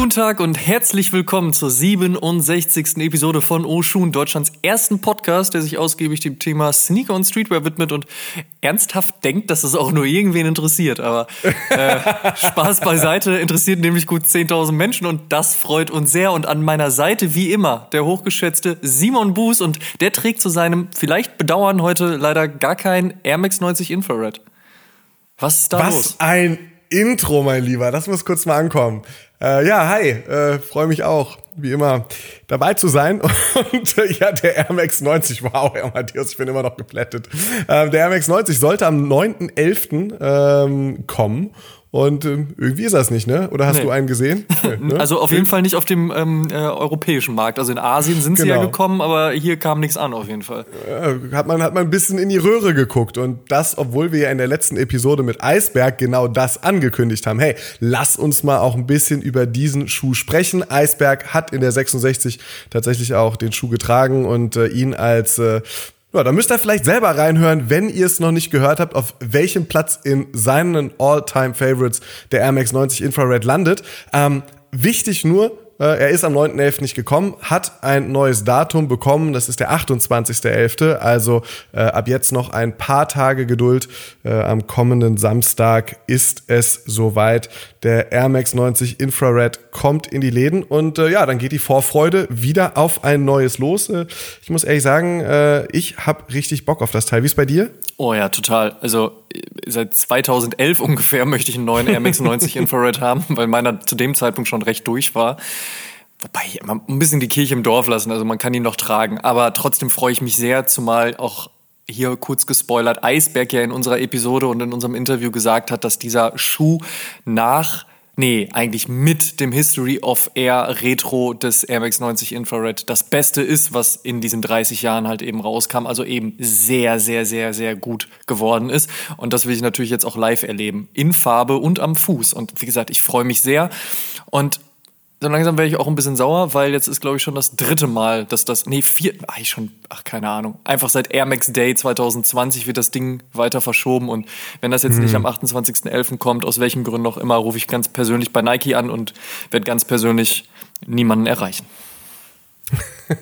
Guten Tag und herzlich willkommen zur 67. Episode von Oshun, Deutschlands ersten Podcast, der sich ausgiebig dem Thema Sneaker und Streetwear widmet und ernsthaft denkt, dass es auch nur irgendwen interessiert. Aber äh, Spaß beiseite, interessiert nämlich gut 10.000 Menschen und das freut uns sehr. Und an meiner Seite, wie immer, der hochgeschätzte Simon Buß und der trägt zu seinem vielleicht Bedauern heute leider gar kein Air Max 90 Infrared. Was ist da Was los? ein Intro, mein Lieber. Das muss kurz mal ankommen. Äh, ja, hi, äh, freue mich auch, wie immer, dabei zu sein. Und äh, ja, der Air Max 90, wow, Herr Matthias, ich bin immer noch geplättet. Ähm, der Air Max 90 sollte am 9.11. Ähm, kommen. Und ähm, irgendwie ist das nicht, ne? Oder hast Nee. du einen gesehen? Nee, ne? Also auf jeden Fall nicht auf dem ähm, äh, europäischen Markt. Also in Asien sind sie ja Genau. gekommen, aber hier kam nichts an auf jeden Fall. äh, hat man hat man ein bisschen in die Röhre geguckt und das, obwohl wir ja in der letzten Episode mit Eisberg genau das angekündigt haben. Hey, lass uns mal auch ein bisschen über diesen Schuh sprechen. Eisberg hat in der 66 tatsächlich auch den Schuh getragen und äh, ihn als äh, ja, da müsst ihr vielleicht selber reinhören, wenn ihr es noch nicht gehört habt, auf welchem Platz in seinen All-Time-Favorites der Air Max 90 Infrared landet. Ähm, wichtig nur, äh, er ist am 9.11. nicht gekommen, hat ein neues Datum bekommen, das ist der 28.11., also äh, ab jetzt noch ein paar Tage Geduld. Äh, am kommenden Samstag ist es soweit. Der Air Max 90 Infrared kommt in die Läden und äh, ja, dann geht die Vorfreude wieder auf ein neues los. Äh, ich muss ehrlich sagen, äh, ich habe richtig Bock auf das Teil. Wie ist bei dir? Oh ja, total. Also seit 2011 ungefähr möchte ich einen neuen Air Max 90 Infrared haben, weil meiner zu dem Zeitpunkt schon recht durch war. Wobei, man ein bisschen die Kirche im Dorf lassen, also man kann ihn noch tragen. Aber trotzdem freue ich mich sehr, zumal auch hier kurz gespoilert, Eisberg ja in unserer Episode und in unserem Interview gesagt hat, dass dieser Schuh nach Nee, eigentlich mit dem History of Air Retro des Air Max 90 Infrared das Beste ist, was in diesen 30 Jahren halt eben rauskam. Also eben sehr, sehr, sehr, sehr gut geworden ist. Und das will ich natürlich jetzt auch live erleben. In Farbe und am Fuß. Und wie gesagt, ich freue mich sehr. Und so langsam werde ich auch ein bisschen sauer, weil jetzt ist, glaube ich, schon das dritte Mal, dass das, nee, vier, ach, schon, ach, keine Ahnung. Einfach seit Air Max Day 2020 wird das Ding weiter verschoben und wenn das jetzt nicht am 28.11. kommt, aus welchen Gründen auch immer, rufe ich ganz persönlich bei Nike an und werde ganz persönlich niemanden erreichen.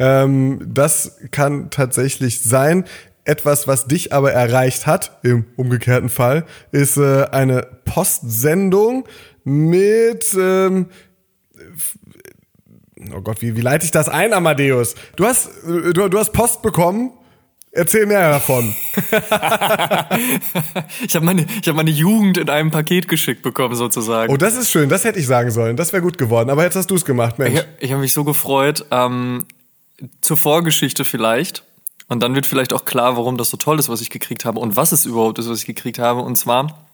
Ähm, das kann tatsächlich sein. Etwas, was dich aber erreicht hat, im umgekehrten Fall, ist äh, eine Postsendung mit. Ähm, oh Gott, wie, wie leite ich das ein, Amadeus? Du hast, äh, du, du hast Post bekommen. Erzähl mehr davon. Ich habe meine, ich habe meine Jugend in einem Paket geschickt bekommen, sozusagen. Oh, das ist schön. Das hätte ich sagen sollen. Das wäre gut geworden. Aber jetzt hast du es gemacht, Mensch. Ich, ich habe mich so gefreut. Ähm, zur Vorgeschichte vielleicht. Und dann wird vielleicht auch klar, warum das so toll ist, was ich gekriegt habe und was es überhaupt ist, was ich gekriegt habe. Und zwar,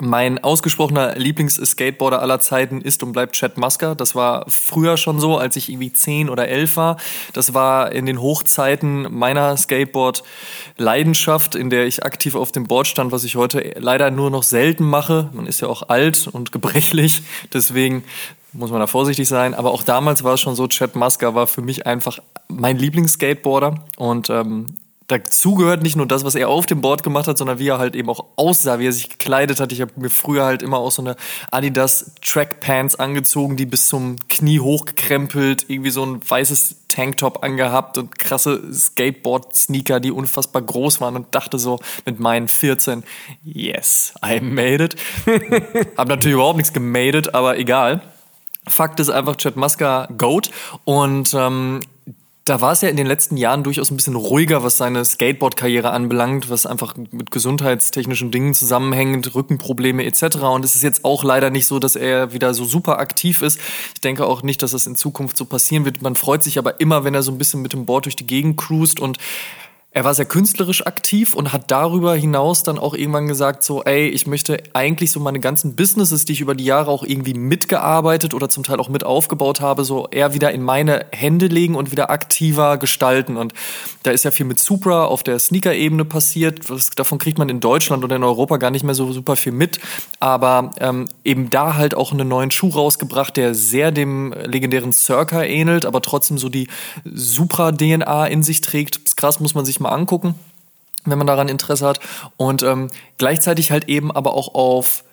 mein ausgesprochener Lieblingsskateboarder aller Zeiten ist und bleibt Chad Musker. Das war früher schon so, als ich irgendwie 10 oder 11 war. Das war in den Hochzeiten meiner Skateboard-Leidenschaft, in der ich aktiv auf dem Board stand, was ich heute leider nur noch selten mache. Man ist ja auch alt und gebrechlich, deswegen muss man da vorsichtig sein. Aber auch damals war es schon so, Chad Musker war für mich einfach mein Lieblingsskateboarder und ähm, dazu gehört nicht nur das, was er auf dem Board gemacht hat, sondern wie er halt eben auch aussah, wie er sich gekleidet hat. Ich habe mir früher halt immer auch so eine Adidas Trackpants angezogen, die bis zum Knie hochgekrempelt, irgendwie so ein weißes Tanktop angehabt und krasse Skateboard-Sneaker, die unfassbar groß waren und dachte so mit meinen 14, yes, I made it. hab natürlich überhaupt nichts gemadet, aber egal. Fakt ist einfach, Chad Musker Goat und ähm, da war es ja in den letzten Jahren durchaus ein bisschen ruhiger, was seine Skateboard-Karriere anbelangt, was einfach mit gesundheitstechnischen Dingen zusammenhängt, Rückenprobleme etc. Und es ist jetzt auch leider nicht so, dass er wieder so super aktiv ist. Ich denke auch nicht, dass das in Zukunft so passieren wird. Man freut sich aber immer, wenn er so ein bisschen mit dem Board durch die Gegend cruist und er war sehr künstlerisch aktiv und hat darüber hinaus dann auch irgendwann gesagt, so, ey, ich möchte eigentlich so meine ganzen Businesses, die ich über die Jahre auch irgendwie mitgearbeitet oder zum Teil auch mit aufgebaut habe, so eher wieder in meine Hände legen und wieder aktiver gestalten. Und da ist ja viel mit Supra auf der Sneaker-Ebene passiert. Davon kriegt man in Deutschland oder in Europa gar nicht mehr so super viel mit. Aber ähm, eben da halt auch einen neuen Schuh rausgebracht, der sehr dem legendären Circa ähnelt, aber trotzdem so die Supra-DNA in sich trägt. Das ist krass, muss man sich mal angucken, wenn man daran Interesse hat. Und ähm, gleichzeitig halt eben aber auch auf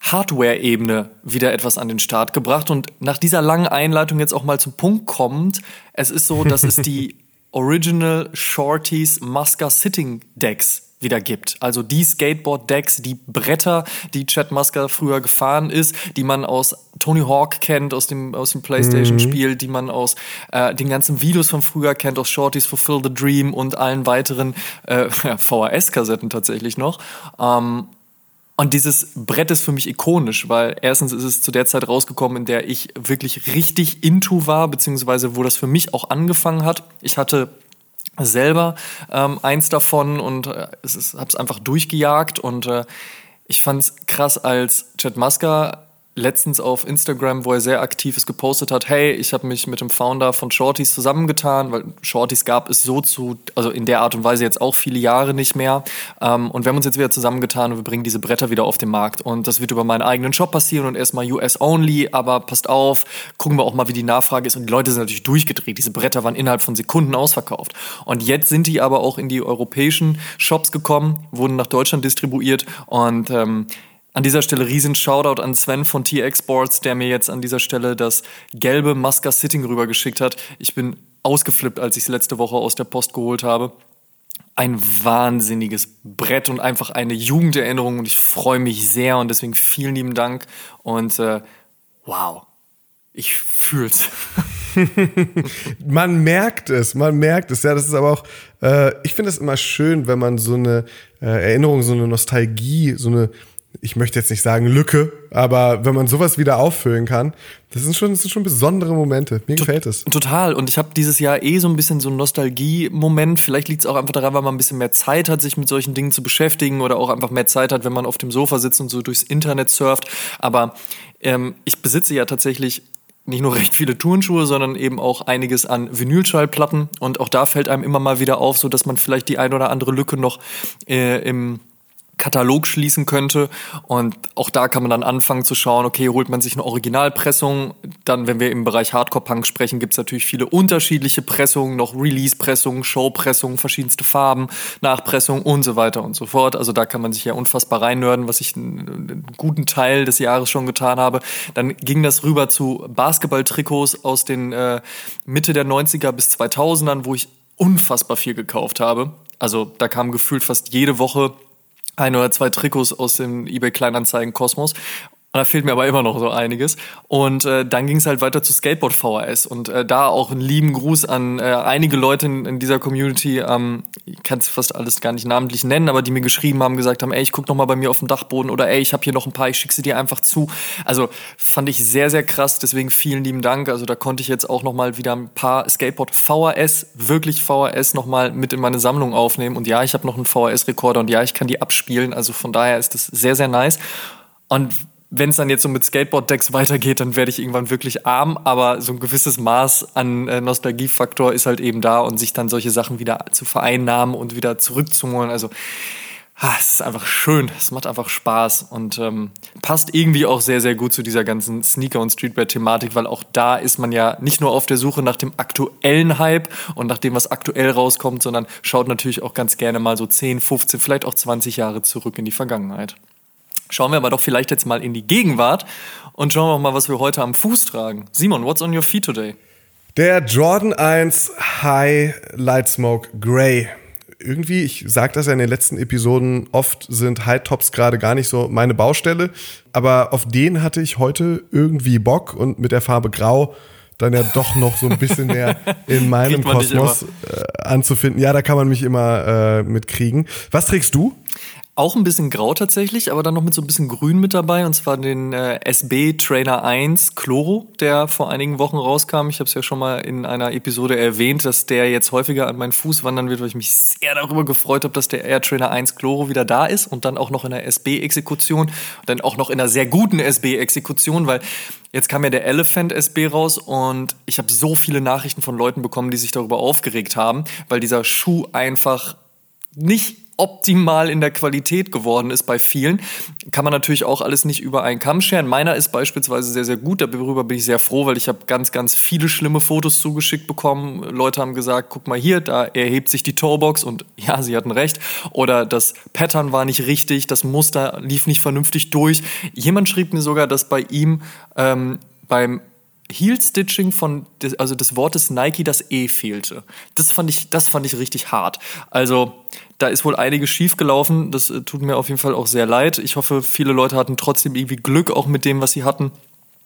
Hardware-Ebene wieder etwas an den Start gebracht. Und nach dieser langen Einleitung jetzt auch mal zum Punkt kommt, es ist so, dass es die Original Shorties Musker Sitting Decks wieder gibt. Also die Skateboard-Decks, die Bretter, die Chad Musker früher gefahren ist, die man aus Tony Hawk kennt, aus dem, aus dem Playstation-Spiel, mhm. die man aus äh, den ganzen Videos von früher kennt, aus Shorties Fulfill the Dream und allen weiteren äh, VHS-Kassetten tatsächlich noch. Ähm, und dieses Brett ist für mich ikonisch, weil erstens ist es zu der Zeit rausgekommen, in der ich wirklich richtig into war, beziehungsweise wo das für mich auch angefangen hat. Ich hatte selber ähm, eins davon und äh, es ist, hab's einfach durchgejagt und äh, ich fand's krass, als Chad Musker letztens auf Instagram, wo er sehr aktiv ist, gepostet hat, hey, ich habe mich mit dem Founder von Shorties zusammengetan, weil Shorties gab es so zu, also in der Art und Weise jetzt auch viele Jahre nicht mehr. Ähm, und wir haben uns jetzt wieder zusammengetan und wir bringen diese Bretter wieder auf den Markt. Und das wird über meinen eigenen Shop passieren und erstmal US-only, aber passt auf, gucken wir auch mal, wie die Nachfrage ist. Und die Leute sind natürlich durchgedreht. Diese Bretter waren innerhalb von Sekunden ausverkauft. Und jetzt sind die aber auch in die europäischen Shops gekommen, wurden nach Deutschland distribuiert und ähm, an dieser Stelle riesen Shoutout an Sven von T-Exports, der mir jetzt an dieser Stelle das gelbe Musker Sitting rübergeschickt hat. Ich bin ausgeflippt, als ich es letzte Woche aus der Post geholt habe. Ein wahnsinniges Brett und einfach eine Jugenderinnerung und ich freue mich sehr und deswegen vielen lieben Dank und äh, wow, ich fühl's. man merkt es, man merkt es. Ja, das ist aber auch, äh, ich finde es immer schön, wenn man so eine äh, Erinnerung, so eine Nostalgie, so eine ich möchte jetzt nicht sagen Lücke, aber wenn man sowas wieder auffüllen kann, das sind schon, das sind schon besondere Momente. Mir gefällt es. Total. Und ich habe dieses Jahr eh so ein bisschen so einen Nostalgie-Moment. Vielleicht liegt es auch einfach daran, weil man ein bisschen mehr Zeit hat, sich mit solchen Dingen zu beschäftigen oder auch einfach mehr Zeit hat, wenn man auf dem Sofa sitzt und so durchs Internet surft. Aber ähm, ich besitze ja tatsächlich nicht nur recht viele Turnschuhe, sondern eben auch einiges an Vinylschallplatten. Und auch da fällt einem immer mal wieder auf, so dass man vielleicht die ein oder andere Lücke noch äh, im Katalog schließen könnte. Und auch da kann man dann anfangen zu schauen, okay, holt man sich eine Originalpressung. Dann, wenn wir im Bereich Hardcore-Punk sprechen, gibt es natürlich viele unterschiedliche Pressungen, noch Release-Pressungen, Show-Pressungen, verschiedenste Farben, Nachpressungen und so weiter und so fort. Also da kann man sich ja unfassbar reinnörden, was ich einen, guten Teil des Jahres schon getan habe. Dann ging das rüber zu Basketball-Trikots aus den äh, Mitte der 90er bis 2000ern, wo ich unfassbar viel gekauft habe. Also da kam gefühlt fast jede Woche ein oder zwei Trikots aus dem eBay Kleinanzeigen Kosmos und da fehlt mir aber immer noch so einiges. Und äh, dann ging es halt weiter zu Skateboard VHS. Und äh, da auch einen lieben Gruß an äh, einige Leute in, in dieser Community. Ähm, ich kann es fast alles gar nicht namentlich nennen, aber die mir geschrieben haben, gesagt haben, ey, ich guck noch mal bei mir auf dem Dachboden oder ey, ich habe hier noch ein paar, ich schicke sie dir einfach zu. Also fand ich sehr, sehr krass. Deswegen vielen lieben Dank. Also da konnte ich jetzt auch noch mal wieder ein paar Skateboard VHS, wirklich VHS, noch mal mit in meine Sammlung aufnehmen. Und ja, ich habe noch einen VHS-Rekorder und ja, ich kann die abspielen. Also von daher ist das sehr, sehr nice. Und wenn es dann jetzt so mit Skateboard-Decks weitergeht, dann werde ich irgendwann wirklich arm, aber so ein gewisses Maß an äh, Nostalgiefaktor ist halt eben da und sich dann solche Sachen wieder zu vereinnahmen und wieder zurückzuholen. Also ah, es ist einfach schön, es macht einfach Spaß und ähm, passt irgendwie auch sehr, sehr gut zu dieser ganzen Sneaker- und Streetwear-Thematik, weil auch da ist man ja nicht nur auf der Suche nach dem aktuellen Hype und nach dem, was aktuell rauskommt, sondern schaut natürlich auch ganz gerne mal so 10, 15, vielleicht auch 20 Jahre zurück in die Vergangenheit. Schauen wir aber doch vielleicht jetzt mal in die Gegenwart und schauen wir mal, was wir heute am Fuß tragen. Simon, what's on your feet today? Der Jordan 1 High Light Smoke Grey. Irgendwie, ich sage das ja in den letzten Episoden, oft sind High Tops gerade gar nicht so meine Baustelle, aber auf den hatte ich heute irgendwie Bock und mit der Farbe Grau dann ja doch noch so ein bisschen mehr in meinem Kosmos äh, anzufinden. Ja, da kann man mich immer äh, mitkriegen. Was trägst du? Auch ein bisschen grau tatsächlich, aber dann noch mit so ein bisschen grün mit dabei. Und zwar den äh, SB Trainer 1 Chloro, der vor einigen Wochen rauskam. Ich habe es ja schon mal in einer Episode erwähnt, dass der jetzt häufiger an meinen Fuß wandern wird, weil ich mich sehr darüber gefreut habe, dass der Air Trainer 1 Chloro wieder da ist und dann auch noch in der SB-Exekution dann auch noch in einer sehr guten SB-Exekution, weil Jetzt kam ja der Elephant SB raus und ich habe so viele Nachrichten von Leuten bekommen, die sich darüber aufgeregt haben, weil dieser Schuh einfach nicht optimal in der Qualität geworden ist bei vielen. Kann man natürlich auch alles nicht über einen Kamm scheren. Meiner ist beispielsweise sehr, sehr gut. Darüber bin ich sehr froh, weil ich habe ganz, ganz viele schlimme Fotos zugeschickt bekommen. Leute haben gesagt, guck mal hier, da erhebt sich die Toebox und ja, sie hatten recht. Oder das Pattern war nicht richtig, das Muster lief nicht vernünftig durch. Jemand schrieb mir sogar, dass bei ihm ähm, beim Heel-Stitching von, des, also des Wortes Nike das E fehlte. Das fand ich, das fand ich richtig hart. Also, da ist wohl einiges schiefgelaufen. Das äh, tut mir auf jeden Fall auch sehr leid. Ich hoffe, viele Leute hatten trotzdem irgendwie Glück auch mit dem, was sie hatten.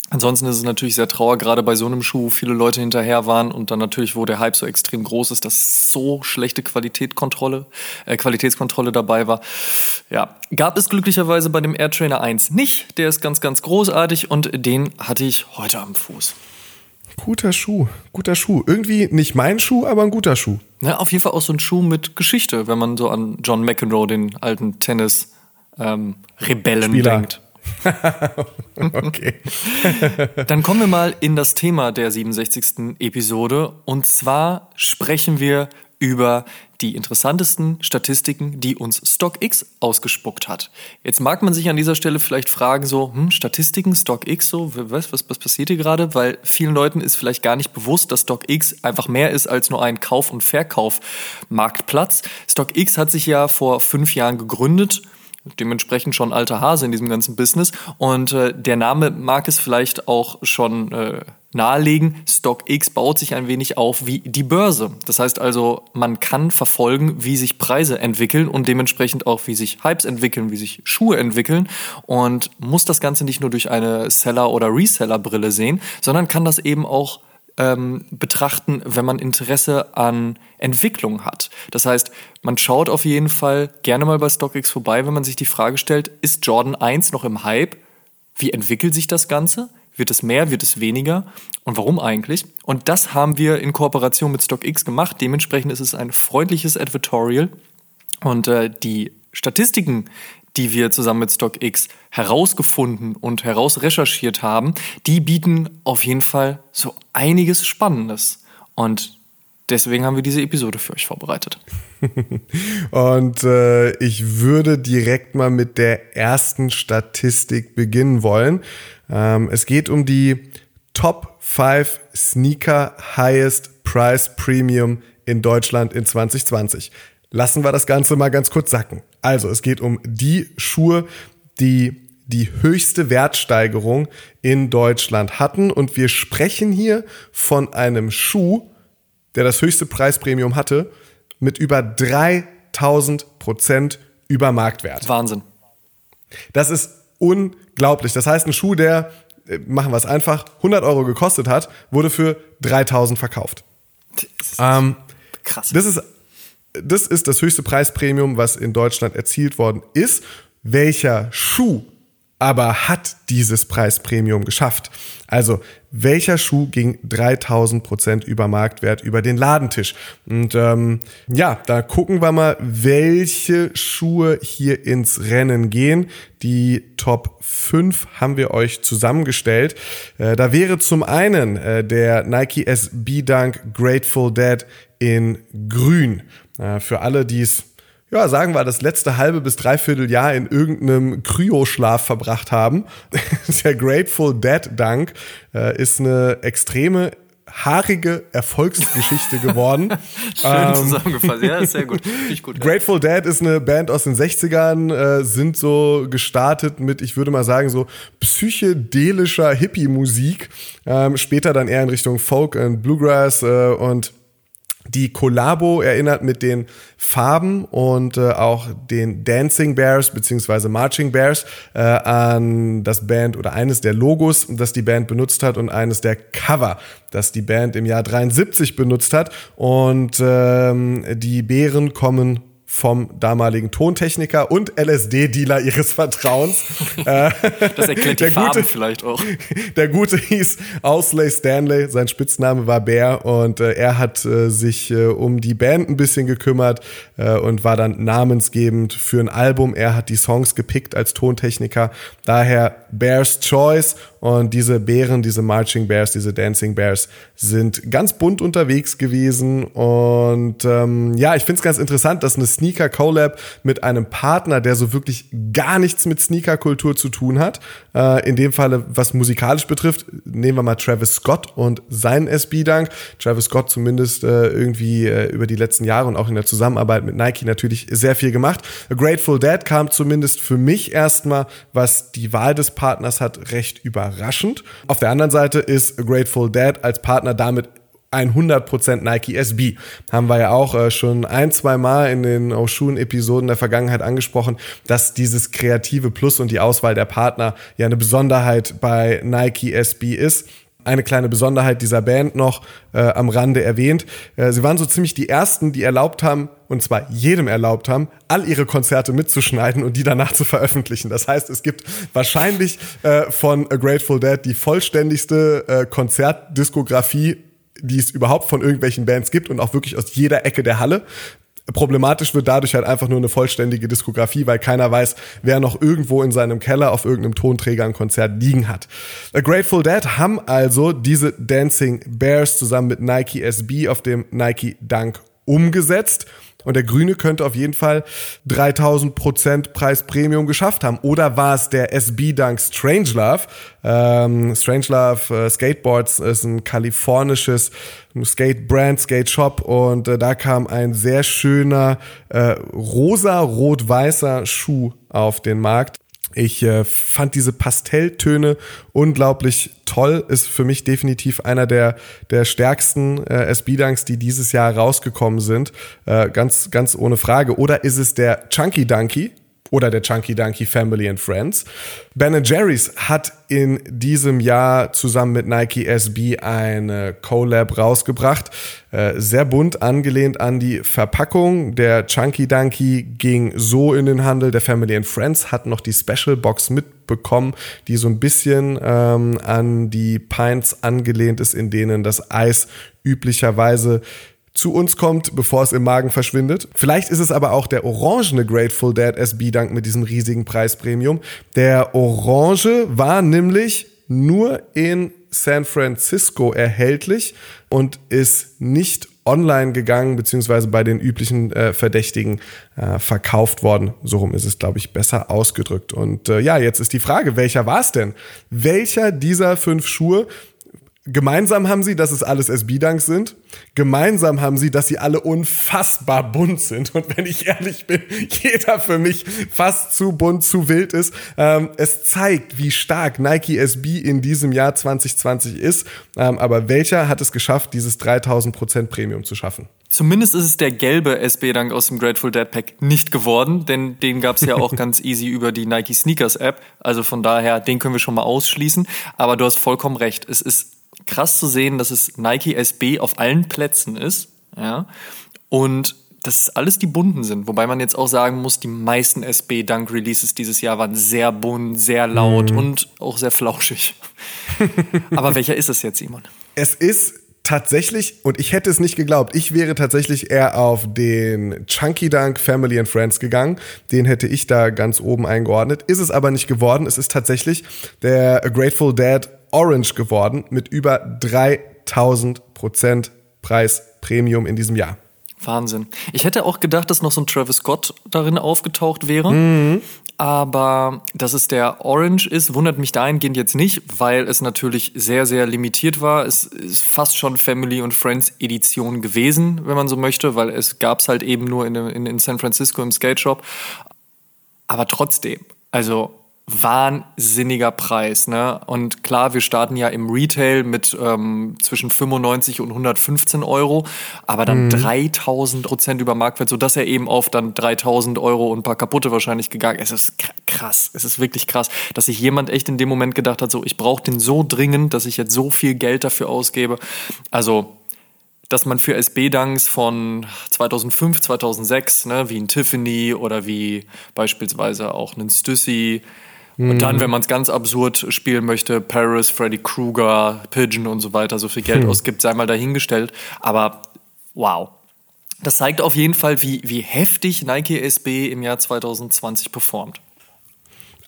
Ansonsten ist es natürlich sehr trauer, gerade bei so einem Schuh, wo viele Leute hinterher waren und dann natürlich, wo der Hype so extrem groß ist, dass so schlechte Qualitätskontrolle, äh, Qualitätskontrolle dabei war. Ja, gab es glücklicherweise bei dem Air Trainer 1 nicht. Der ist ganz, ganz großartig und den hatte ich heute am Fuß. Guter Schuh, guter Schuh. Irgendwie nicht mein Schuh, aber ein guter Schuh. Ja, auf jeden Fall auch so ein Schuh mit Geschichte, wenn man so an John McEnroe, den alten Tennis-Rebellen ähm, denkt. okay. Dann kommen wir mal in das Thema der 67. Episode. Und zwar sprechen wir über die interessantesten Statistiken, die uns StockX ausgespuckt hat. Jetzt mag man sich an dieser Stelle vielleicht fragen, so, hm, Statistiken, StockX, so, was, was, was passiert hier gerade? Weil vielen Leuten ist vielleicht gar nicht bewusst, dass StockX einfach mehr ist als nur ein Kauf- und Verkaufmarktplatz. StockX hat sich ja vor fünf Jahren gegründet dementsprechend schon alter Hase in diesem ganzen Business. Und äh, der Name mag es vielleicht auch schon äh, nahelegen. StockX baut sich ein wenig auf wie die Börse. Das heißt also, man kann verfolgen, wie sich Preise entwickeln und dementsprechend auch, wie sich Hypes entwickeln, wie sich Schuhe entwickeln und muss das Ganze nicht nur durch eine Seller- oder Reseller-Brille sehen, sondern kann das eben auch ähm, betrachten, wenn man Interesse an Entwicklung hat. Das heißt, man schaut auf jeden Fall gerne mal bei StockX vorbei, wenn man sich die Frage stellt, ist Jordan 1 noch im Hype? Wie entwickelt sich das Ganze? Wird es mehr, wird es weniger? Und warum eigentlich? Und das haben wir in Kooperation mit StockX gemacht. Dementsprechend ist es ein freundliches Advertorial. Und äh, die Statistiken, die wir zusammen mit StockX herausgefunden und herausrecherchiert haben, die bieten auf jeden Fall so einiges Spannendes. Und deswegen haben wir diese Episode für euch vorbereitet. und äh, ich würde direkt mal mit der ersten Statistik beginnen wollen. Ähm, es geht um die Top 5 Sneaker Highest Price Premium in Deutschland in 2020. Lassen wir das Ganze mal ganz kurz sacken. Also, es geht um die Schuhe, die die höchste Wertsteigerung in Deutschland hatten. Und wir sprechen hier von einem Schuh, der das höchste Preispremium hatte, mit über 3000 Prozent über Marktwert. Wahnsinn. Das ist unglaublich. Das heißt, ein Schuh, der, äh, machen wir es einfach, 100 Euro gekostet hat, wurde für 3000 verkauft. Das ist ähm, krass. Das ist das ist das höchste Preispremium, was in Deutschland erzielt worden ist. Welcher Schuh aber hat dieses Preispremium geschafft? Also, welcher Schuh ging 3000 Prozent über Marktwert über den Ladentisch? Und ähm, ja, da gucken wir mal, welche Schuhe hier ins Rennen gehen. Die Top 5 haben wir euch zusammengestellt. Äh, da wäre zum einen äh, der Nike SB Dunk Grateful Dead in grün. Äh, für alle, die es, ja, sagen wir, das letzte halbe bis dreiviertel Jahr in irgendeinem Kryoschlaf verbracht haben. Der Grateful Dead Dunk äh, ist eine extreme haarige Erfolgsgeschichte geworden. Schön ähm, zusammengefasst, ja, ist sehr gut. Ich gut Grateful Dead ist eine Band aus den 60ern, äh, sind so gestartet mit, ich würde mal sagen, so psychedelischer Hippie-Musik. Ähm, später dann eher in Richtung Folk und Bluegrass äh, und die Collabo erinnert mit den Farben und äh, auch den Dancing Bears beziehungsweise Marching Bears äh, an das Band oder eines der Logos, das die Band benutzt hat und eines der Cover, das die Band im Jahr 73 benutzt hat. Und ähm, die Bären kommen vom damaligen Tontechniker und LSD-Dealer ihres Vertrauens. Äh, das erklärt die Farben vielleicht auch. Der Gute hieß Ausley Stanley, sein Spitzname war Bear und äh, er hat äh, sich äh, um die Band ein bisschen gekümmert äh, und war dann namensgebend für ein Album. Er hat die Songs gepickt als Tontechniker. Daher Bear's Choice und diese Bären, diese Marching Bears, diese Dancing Bears sind ganz bunt unterwegs gewesen. Und ähm, ja, ich finde es ganz interessant, dass eine Sneaker Collab mit einem Partner, der so wirklich gar nichts mit Sneaker-Kultur zu tun hat, äh, in dem Falle, was musikalisch betrifft, nehmen wir mal Travis Scott und seinen SB-Dank. Travis Scott zumindest äh, irgendwie äh, über die letzten Jahre und auch in der Zusammenarbeit mit Nike natürlich sehr viel gemacht. A Grateful Dead kam zumindest für mich erstmal, was die Wahl des Partners hat, recht überraschend. Auf der anderen Seite ist Grateful Dead als Partner damit 100% Nike SB. Haben wir ja auch äh, schon ein, zwei Mal in den Oshun-Episoden der Vergangenheit angesprochen, dass dieses kreative Plus und die Auswahl der Partner ja eine Besonderheit bei Nike SB ist eine kleine Besonderheit dieser Band noch äh, am Rande erwähnt. Äh, sie waren so ziemlich die ersten, die erlaubt haben, und zwar jedem erlaubt haben, all ihre Konzerte mitzuschneiden und die danach zu veröffentlichen. Das heißt, es gibt wahrscheinlich äh, von A Grateful Dead die vollständigste äh, Konzertdiskografie die es überhaupt von irgendwelchen Bands gibt und auch wirklich aus jeder Ecke der Halle. Problematisch wird dadurch halt einfach nur eine vollständige Diskografie, weil keiner weiß, wer noch irgendwo in seinem Keller auf irgendeinem Tonträger ein Konzert liegen hat. A Grateful Dead haben also diese Dancing Bears zusammen mit Nike SB auf dem Nike Dunk umgesetzt und der Grüne könnte auf jeden Fall 3000 Prozent Preisprämium geschafft haben. Oder war es der SB Dunk Strangelove? Ähm, Strangelove äh, Skateboards ist ein kalifornisches Skate-Brand, Skate-Shop und äh, da kam ein sehr schöner äh, rosa-rot-weißer Schuh auf den Markt. Ich äh, fand diese Pastelltöne unglaublich toll. Ist für mich definitiv einer der, der stärksten äh, SB-Dunks, die dieses Jahr rausgekommen sind. Äh, ganz, ganz ohne Frage. Oder ist es der Chunky Dunky? Oder der Chunky Donkey Family and Friends. Ben Jerry's hat in diesem Jahr zusammen mit Nike SB eine Collab rausgebracht. Äh, sehr bunt angelehnt an die Verpackung. Der Chunky Donkey ging so in den Handel. Der Family and Friends hat noch die Special Box mitbekommen, die so ein bisschen ähm, an die Pints angelehnt ist, in denen das Eis üblicherweise zu uns kommt, bevor es im Magen verschwindet. Vielleicht ist es aber auch der orangene Grateful Dead SB Dank mit diesem riesigen Preispremium. Der orange war nämlich nur in San Francisco erhältlich und ist nicht online gegangen, beziehungsweise bei den üblichen äh, Verdächtigen äh, verkauft worden. So rum ist es, glaube ich, besser ausgedrückt. Und äh, ja, jetzt ist die Frage, welcher war es denn? Welcher dieser fünf Schuhe Gemeinsam haben sie, dass es alles SB-Dunks sind. Gemeinsam haben sie, dass sie alle unfassbar bunt sind. Und wenn ich ehrlich bin, jeder für mich fast zu bunt, zu wild ist. Ähm, es zeigt, wie stark Nike SB in diesem Jahr 2020 ist. Ähm, aber welcher hat es geschafft, dieses 3000% Premium zu schaffen? Zumindest ist es der gelbe SB-Dank aus dem Grateful Dead Pack nicht geworden, denn den gab es ja auch ganz easy über die Nike Sneakers App. Also von daher, den können wir schon mal ausschließen. Aber du hast vollkommen recht. Es ist krass zu sehen, dass es Nike SB auf allen Plätzen ist, ja, und dass es alles die bunten sind. Wobei man jetzt auch sagen muss, die meisten SB Dunk Releases dieses Jahr waren sehr bunt, sehr laut mhm. und auch sehr flauschig. Aber welcher ist es jetzt, Simon? Es ist tatsächlich, und ich hätte es nicht geglaubt, ich wäre tatsächlich eher auf den Chunky Dunk Family and Friends gegangen. Den hätte ich da ganz oben eingeordnet. Ist es aber nicht geworden. Es ist tatsächlich der Grateful Dead Orange geworden mit über 3000 Prozent Preisprämium in diesem Jahr. Wahnsinn. Ich hätte auch gedacht, dass noch so ein Travis Scott darin aufgetaucht wäre. Mhm. Aber dass es der Orange ist, wundert mich dahingehend jetzt nicht, weil es natürlich sehr, sehr limitiert war. Es ist fast schon Family und Friends Edition gewesen, wenn man so möchte, weil es gab es halt eben nur in, in, in San Francisco im Skate Shop. Aber trotzdem, also wahnsinniger Preis. Ne? Und klar, wir starten ja im Retail mit ähm, zwischen 95 und 115 Euro, aber dann mhm. 3000 Prozent über Marktwert, sodass er eben auf dann 3000 Euro und ein paar kaputte wahrscheinlich gegangen ist. Es ist krass, es ist wirklich krass, dass sich jemand echt in dem Moment gedacht hat, so ich brauche den so dringend, dass ich jetzt so viel Geld dafür ausgebe. Also dass man für SB-Dunks von 2005, 2006, ne, wie ein Tiffany oder wie beispielsweise auch einen Stussy, und dann, wenn man es ganz absurd spielen möchte, Paris, Freddy Krueger, Pigeon und so weiter, so viel Geld hm. ausgibt, sei mal dahingestellt. Aber wow. Das zeigt auf jeden Fall, wie, wie heftig Nike SB im Jahr 2020 performt.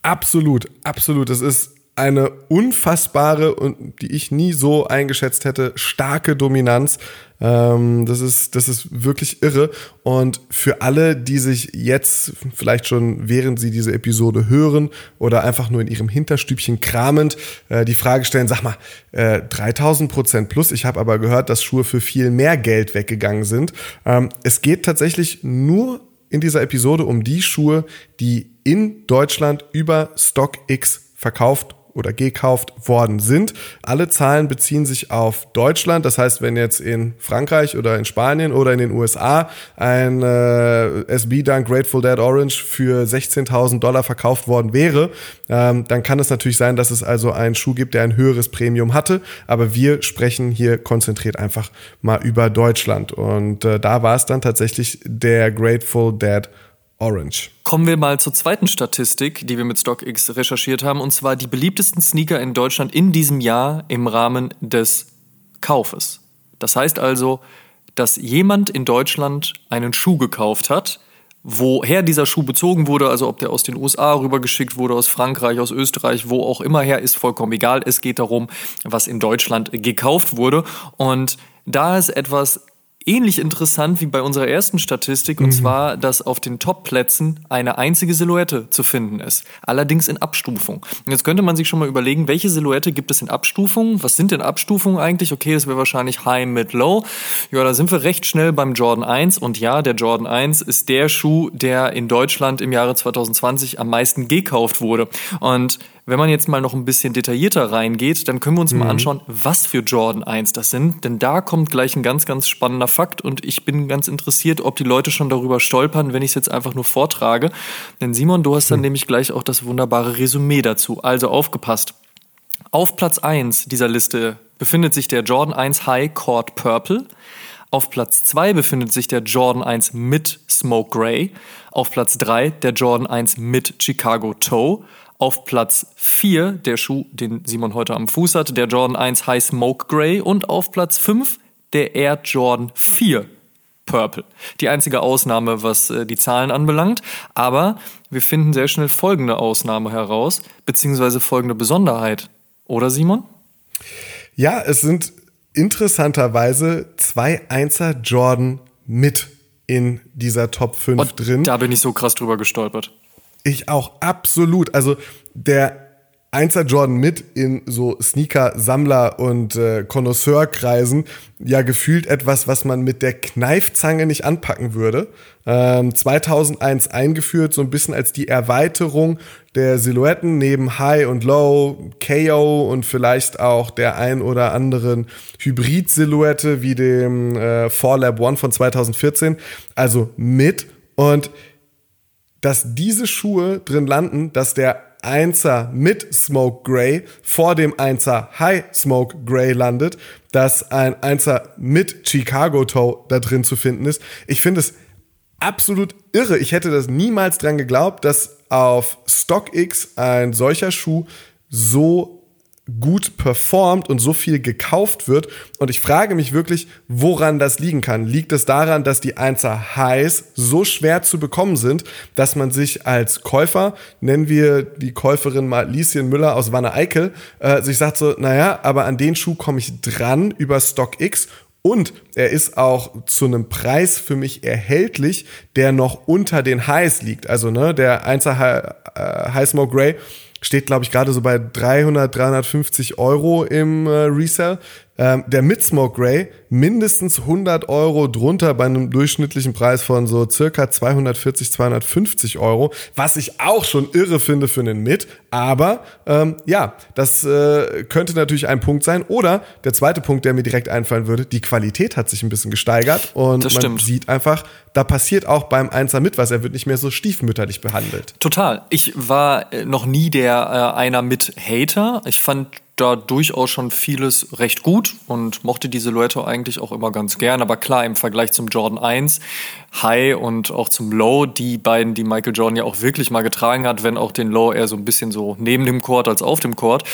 Absolut, absolut. Das ist eine unfassbare und die ich nie so eingeschätzt hätte, starke Dominanz. Ähm, das ist, das ist wirklich irre. Und für alle, die sich jetzt vielleicht schon während sie diese Episode hören oder einfach nur in ihrem Hinterstübchen kramend äh, die Frage stellen, sag mal, äh, 3000 Prozent plus. Ich habe aber gehört, dass Schuhe für viel mehr Geld weggegangen sind. Ähm, es geht tatsächlich nur in dieser Episode um die Schuhe, die in Deutschland über StockX verkauft oder gekauft worden sind. Alle Zahlen beziehen sich auf Deutschland. Das heißt, wenn jetzt in Frankreich oder in Spanien oder in den USA ein äh, SB Dunk Grateful Dead Orange für 16.000 Dollar verkauft worden wäre, ähm, dann kann es natürlich sein, dass es also einen Schuh gibt, der ein höheres Premium hatte. Aber wir sprechen hier konzentriert einfach mal über Deutschland. Und äh, da war es dann tatsächlich der Grateful Dead Orange. Orange. Kommen wir mal zur zweiten Statistik, die wir mit StockX recherchiert haben, und zwar die beliebtesten Sneaker in Deutschland in diesem Jahr im Rahmen des Kaufes. Das heißt also, dass jemand in Deutschland einen Schuh gekauft hat, woher dieser Schuh bezogen wurde, also ob der aus den USA rübergeschickt wurde, aus Frankreich, aus Österreich, wo auch immer her, ist vollkommen egal. Es geht darum, was in Deutschland gekauft wurde. Und da ist etwas ähnlich interessant wie bei unserer ersten Statistik, und mhm. zwar, dass auf den Top-Plätzen eine einzige Silhouette zu finden ist. Allerdings in Abstufung. Und jetzt könnte man sich schon mal überlegen, welche Silhouette gibt es in Abstufungen? Was sind denn Abstufungen eigentlich? Okay, das wäre wahrscheinlich High, Mid, Low. Ja, da sind wir recht schnell beim Jordan 1. Und ja, der Jordan 1 ist der Schuh, der in Deutschland im Jahre 2020 am meisten gekauft wurde. Und wenn man jetzt mal noch ein bisschen detaillierter reingeht, dann können wir uns mhm. mal anschauen, was für Jordan 1 das sind. Denn da kommt gleich ein ganz, ganz spannender Fakt und ich bin ganz interessiert, ob die Leute schon darüber stolpern, wenn ich es jetzt einfach nur vortrage. Denn Simon, du hast dann mhm. nämlich gleich auch das wunderbare Resümee dazu. Also aufgepasst. Auf Platz 1 dieser Liste befindet sich der Jordan 1 High Court Purple. Auf Platz 2 befindet sich der Jordan 1 mit Smoke Gray. Auf Platz 3 der Jordan 1 mit Chicago Toe. Auf Platz 4 der Schuh, den Simon heute am Fuß hat, der Jordan 1 High Smoke Gray. Und auf Platz 5 der Air Jordan 4 Purple. Die einzige Ausnahme, was äh, die Zahlen anbelangt. Aber wir finden sehr schnell folgende Ausnahme heraus, beziehungsweise folgende Besonderheit. Oder Simon? Ja, es sind interessanterweise zwei Einser Jordan mit in dieser Top 5 Und drin. Da bin ich so krass drüber gestolpert. Ich auch, absolut. Also der Einser Jordan mit in so Sneaker-Sammler- und äh, Connoisseur-Kreisen ja gefühlt etwas, was man mit der Kneifzange nicht anpacken würde. Ähm, 2001 eingeführt, so ein bisschen als die Erweiterung der Silhouetten neben High und Low, KO und vielleicht auch der ein oder anderen Hybrid-Silhouette wie dem äh, 4Lab One von 2014. Also mit und dass diese Schuhe drin landen, dass der Einser mit Smoke Gray vor dem Einser High Smoke Gray landet, dass ein Einser mit Chicago Toe da drin zu finden ist. Ich finde es absolut irre. Ich hätte das niemals dran geglaubt, dass auf StockX ein solcher Schuh so gut performt und so viel gekauft wird. Und ich frage mich wirklich, woran das liegen kann. Liegt es daran, dass die Einser Highs so schwer zu bekommen sind, dass man sich als Käufer, nennen wir die Käuferin mal Lieschen Müller aus Wanne Eickel, äh, sich sagt so, naja, aber an den Schuh komme ich dran über StockX und er ist auch zu einem Preis für mich erhältlich, der noch unter den Highs liegt. Also ne, der 1er High, äh, High Smoke Grey steht, glaube ich, gerade so bei 300, 350 Euro im äh, Resell. Ähm, der Mid-Smoke Grey mindestens 100 Euro drunter bei einem durchschnittlichen Preis von so circa 240, 250 Euro, was ich auch schon irre finde für einen Mid. Aber ähm, ja, das äh, könnte natürlich ein Punkt sein. Oder der zweite Punkt, der mir direkt einfallen würde, die Qualität hat sich ein bisschen gesteigert und man sieht einfach, da passiert auch beim Einser mit was. Er wird nicht mehr so stiefmütterlich behandelt. Total. Ich war äh, noch nie der äh, einer mit Hater. Ich fand da durchaus schon vieles recht gut und mochte die Silhouette eigentlich auch immer ganz gern. Aber klar, im Vergleich zum Jordan 1 High und auch zum Low, die beiden, die Michael Jordan ja auch wirklich mal getragen hat, wenn auch den Low eher so ein bisschen so neben dem Court als auf dem Court,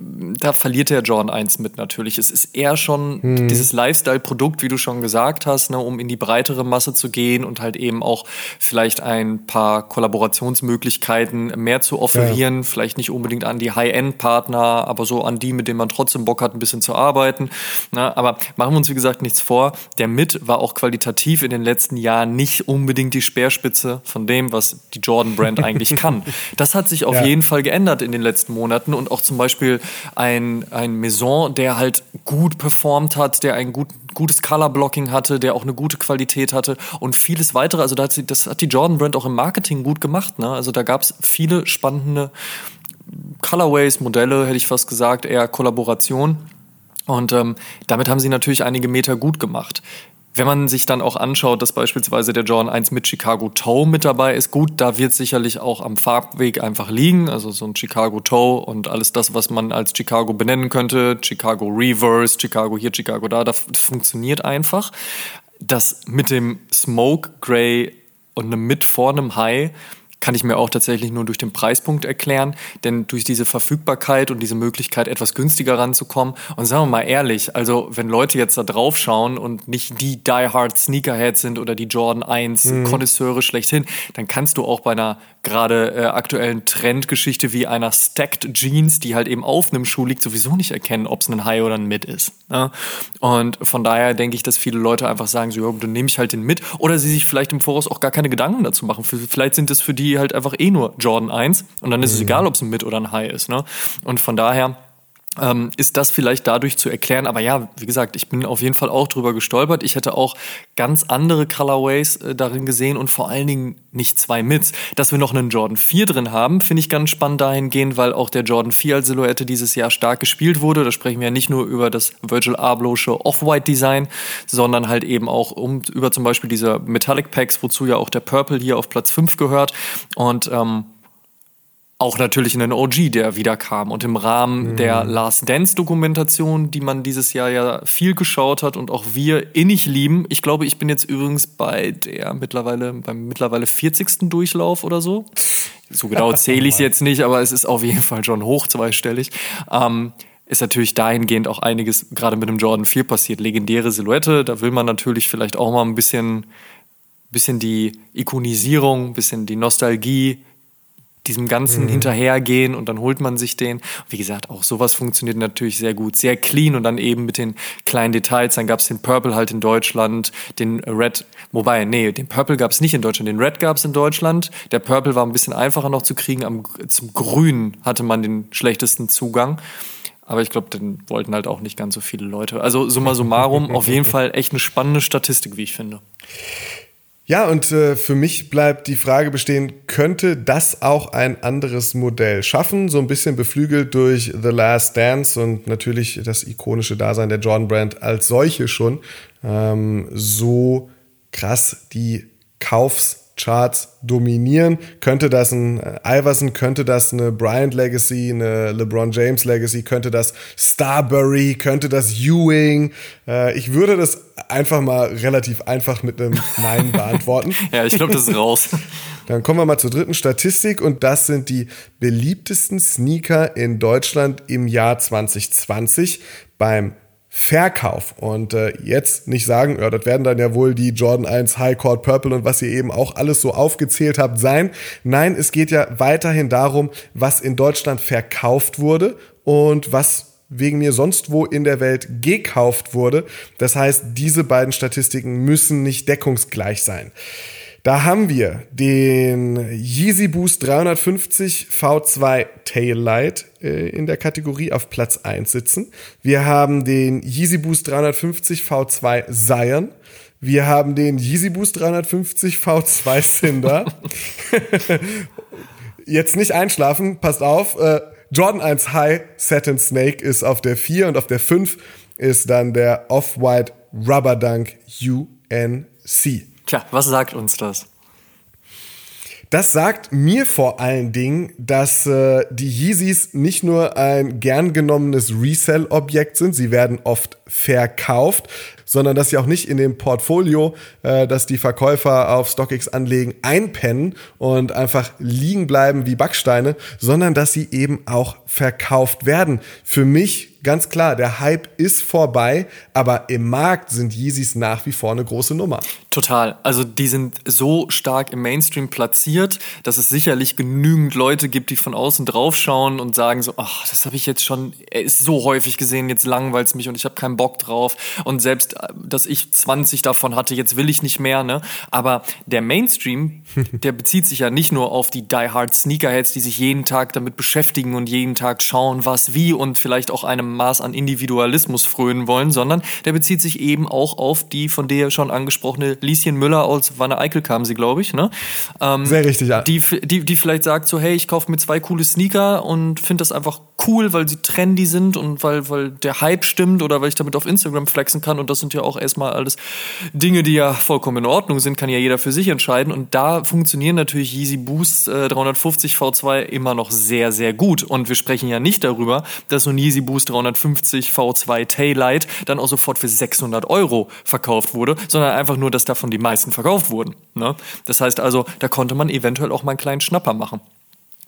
da verliert der Jordan 1 mit natürlich. Es ist eher schon hm. dieses Lifestyle-Produkt, wie du schon gesagt hast, ne, um in die breitere Masse zu gehen und halt eben auch vielleicht ein paar Kollaborationsmöglichkeiten mehr zu offerieren. Ja. Vielleicht nicht unbedingt an die High-End-Partner, aber so an die, mit denen man trotzdem Bock hat, ein bisschen zu arbeiten. Ne, aber machen wir uns, wie gesagt, nichts vor. Der Mit war auch qualitativ in den letzten Jahren nicht unbedingt die Speerspitze von dem, was die Jordan-Brand eigentlich kann. Das hat sich auf ja. jeden Fall geändert in den letzten Monaten und auch zum Beispiel ein, ein Maison, der halt gut performt hat, der ein gut, gutes Color-Blocking hatte, der auch eine gute Qualität hatte und vieles weitere. Also das, das hat die Jordan Brand auch im Marketing gut gemacht. Ne? Also da gab es viele spannende Colorways, Modelle, hätte ich fast gesagt, eher Kollaboration. Und ähm, damit haben sie natürlich einige Meter gut gemacht. Wenn man sich dann auch anschaut, dass beispielsweise der Jordan 1 mit Chicago Toe mit dabei ist, gut, da wird sicherlich auch am Farbweg einfach liegen. Also so ein Chicago Toe und alles das, was man als Chicago benennen könnte, Chicago Reverse, Chicago hier, Chicago da, das funktioniert einfach. Das mit dem Smoke Gray und einem mit vor einem High kann ich mir auch tatsächlich nur durch den Preispunkt erklären, denn durch diese Verfügbarkeit und diese Möglichkeit, etwas günstiger ranzukommen. Und sagen wir mal ehrlich, also wenn Leute jetzt da drauf schauen und nicht die Die Hard Sneakerheads sind oder die Jordan 1 mhm. Konnoisseure schlechthin, dann kannst du auch bei einer gerade äh, aktuellen Trendgeschichte wie einer Stacked Jeans, die halt eben auf einem Schuh liegt, sowieso nicht erkennen, ob es ein High oder ein Mid ist. Ne? Und von daher denke ich, dass viele Leute einfach sagen, so, ja, dann nehme ich halt den mit. Oder sie sich vielleicht im Voraus auch gar keine Gedanken dazu machen. Vielleicht sind es für die halt einfach eh nur Jordan 1 und dann ist mhm. es egal, ob es ein Mid oder ein High ist. Ne? Und von daher ähm, ist das vielleicht dadurch zu erklären. Aber ja, wie gesagt, ich bin auf jeden Fall auch drüber gestolpert. Ich hätte auch ganz andere Colorways äh, darin gesehen und vor allen Dingen nicht zwei Mits. Dass wir noch einen Jordan 4 drin haben, finde ich ganz spannend dahingehend, weil auch der Jordan 4 als Silhouette dieses Jahr stark gespielt wurde. Da sprechen wir ja nicht nur über das Virgil Abloh'sche Off-White Design, sondern halt eben auch um, über zum Beispiel diese Metallic Packs, wozu ja auch der Purple hier auf Platz 5 gehört. Und ähm, auch natürlich in den OG, der wiederkam. Und im Rahmen mhm. der Last Dance Dokumentation, die man dieses Jahr ja viel geschaut hat und auch wir innig lieben. Ich glaube, ich bin jetzt übrigens bei der mittlerweile, beim mittlerweile 40. Durchlauf oder so. So genau zähle ich es jetzt nicht, aber es ist auf jeden Fall schon hoch zweistellig. Ähm, ist natürlich dahingehend auch einiges gerade mit dem Jordan 4 passiert. Legendäre Silhouette, da will man natürlich vielleicht auch mal ein bisschen, bisschen die Ikonisierung, ein bisschen die Nostalgie diesem Ganzen mhm. hinterhergehen und dann holt man sich den. Wie gesagt, auch sowas funktioniert natürlich sehr gut, sehr clean und dann eben mit den kleinen Details. Dann gab es den Purple halt in Deutschland, den Red, wobei, nee, den Purple gab es nicht in Deutschland, den Red gab es in Deutschland. Der Purple war ein bisschen einfacher noch zu kriegen, Am, zum Grün hatte man den schlechtesten Zugang. Aber ich glaube, den wollten halt auch nicht ganz so viele Leute. Also summa summarum, auf jeden Fall echt eine spannende Statistik, wie ich finde. Ja, und äh, für mich bleibt die Frage bestehen, könnte das auch ein anderes Modell schaffen? So ein bisschen beflügelt durch The Last Dance und natürlich das ikonische Dasein der Jordan Brand als solche schon. Ähm, so krass die Kaufs Charts dominieren. Könnte das ein äh, Iverson, könnte das eine Bryant Legacy, eine LeBron James Legacy, könnte das Starbury, könnte das Ewing. Äh, ich würde das einfach mal relativ einfach mit einem Nein beantworten. ja, ich glaube, das ist raus. Dann kommen wir mal zur dritten Statistik und das sind die beliebtesten Sneaker in Deutschland im Jahr 2020 beim Verkauf. Und äh, jetzt nicht sagen, ja, das werden dann ja wohl die Jordan 1 High Court Purple und was ihr eben auch alles so aufgezählt habt sein. Nein, es geht ja weiterhin darum, was in Deutschland verkauft wurde und was wegen mir sonst wo in der Welt gekauft wurde. Das heißt, diese beiden Statistiken müssen nicht deckungsgleich sein. Da haben wir den Yeezy Boost 350 V2 Taillight äh, in der Kategorie auf Platz 1 sitzen. Wir haben den Yeezy Boost 350 V2 Zion. Wir haben den Yeezy Boost 350 V2 Cinder. Jetzt nicht einschlafen, passt auf. Äh, Jordan 1 High Satin Snake ist auf der 4 und auf der 5 ist dann der Off-White Rubber Dunk UNC. Tja, was sagt uns das? Das sagt mir vor allen Dingen, dass äh, die Yeezys nicht nur ein gern genommenes Resell-Objekt sind, sie werden oft verkauft, sondern dass sie auch nicht in dem Portfolio, äh, das die Verkäufer auf StockX anlegen, einpennen und einfach liegen bleiben wie Backsteine, sondern dass sie eben auch verkauft werden. Für mich ganz klar, der Hype ist vorbei, aber im Markt sind Yeezys nach wie vor eine große Nummer. Total. Also die sind so stark im Mainstream platziert, dass es sicherlich genügend Leute gibt, die von außen draufschauen und sagen so, ach, das habe ich jetzt schon, er ist so häufig gesehen, jetzt langweilt es mich und ich habe keinen Bock drauf. Und selbst, äh, dass ich 20 davon hatte, jetzt will ich nicht mehr. Ne? Aber der Mainstream, der bezieht sich ja nicht nur auf die Die Hard Sneakerheads, die sich jeden Tag damit beschäftigen und jeden Tag schauen, was wie und vielleicht auch einem Maß an Individualismus frönen wollen, sondern der bezieht sich eben auch auf die von dir schon angesprochene Lieschen Müller aus Wanne Eickel kam sie, glaube ich, ne? Ähm, Sehr richtig, ja. Die, die, die vielleicht sagt so, hey, ich kaufe mir zwei coole Sneaker und finde das einfach cool, weil sie trendy sind und weil, weil der Hype stimmt oder weil ich damit auf Instagram flexen kann und das sind ja auch erstmal alles Dinge, die ja vollkommen in Ordnung sind, kann ja jeder für sich entscheiden und da funktionieren natürlich Yeezy Boost äh, 350 V2 immer noch sehr, sehr gut und wir sprechen ja nicht darüber, dass so ein Yeezy Boost 350 250 V2 Taillight dann auch sofort für 600 Euro verkauft wurde, sondern einfach nur, dass davon die meisten verkauft wurden. Ne? Das heißt also, da konnte man eventuell auch mal einen kleinen Schnapper machen.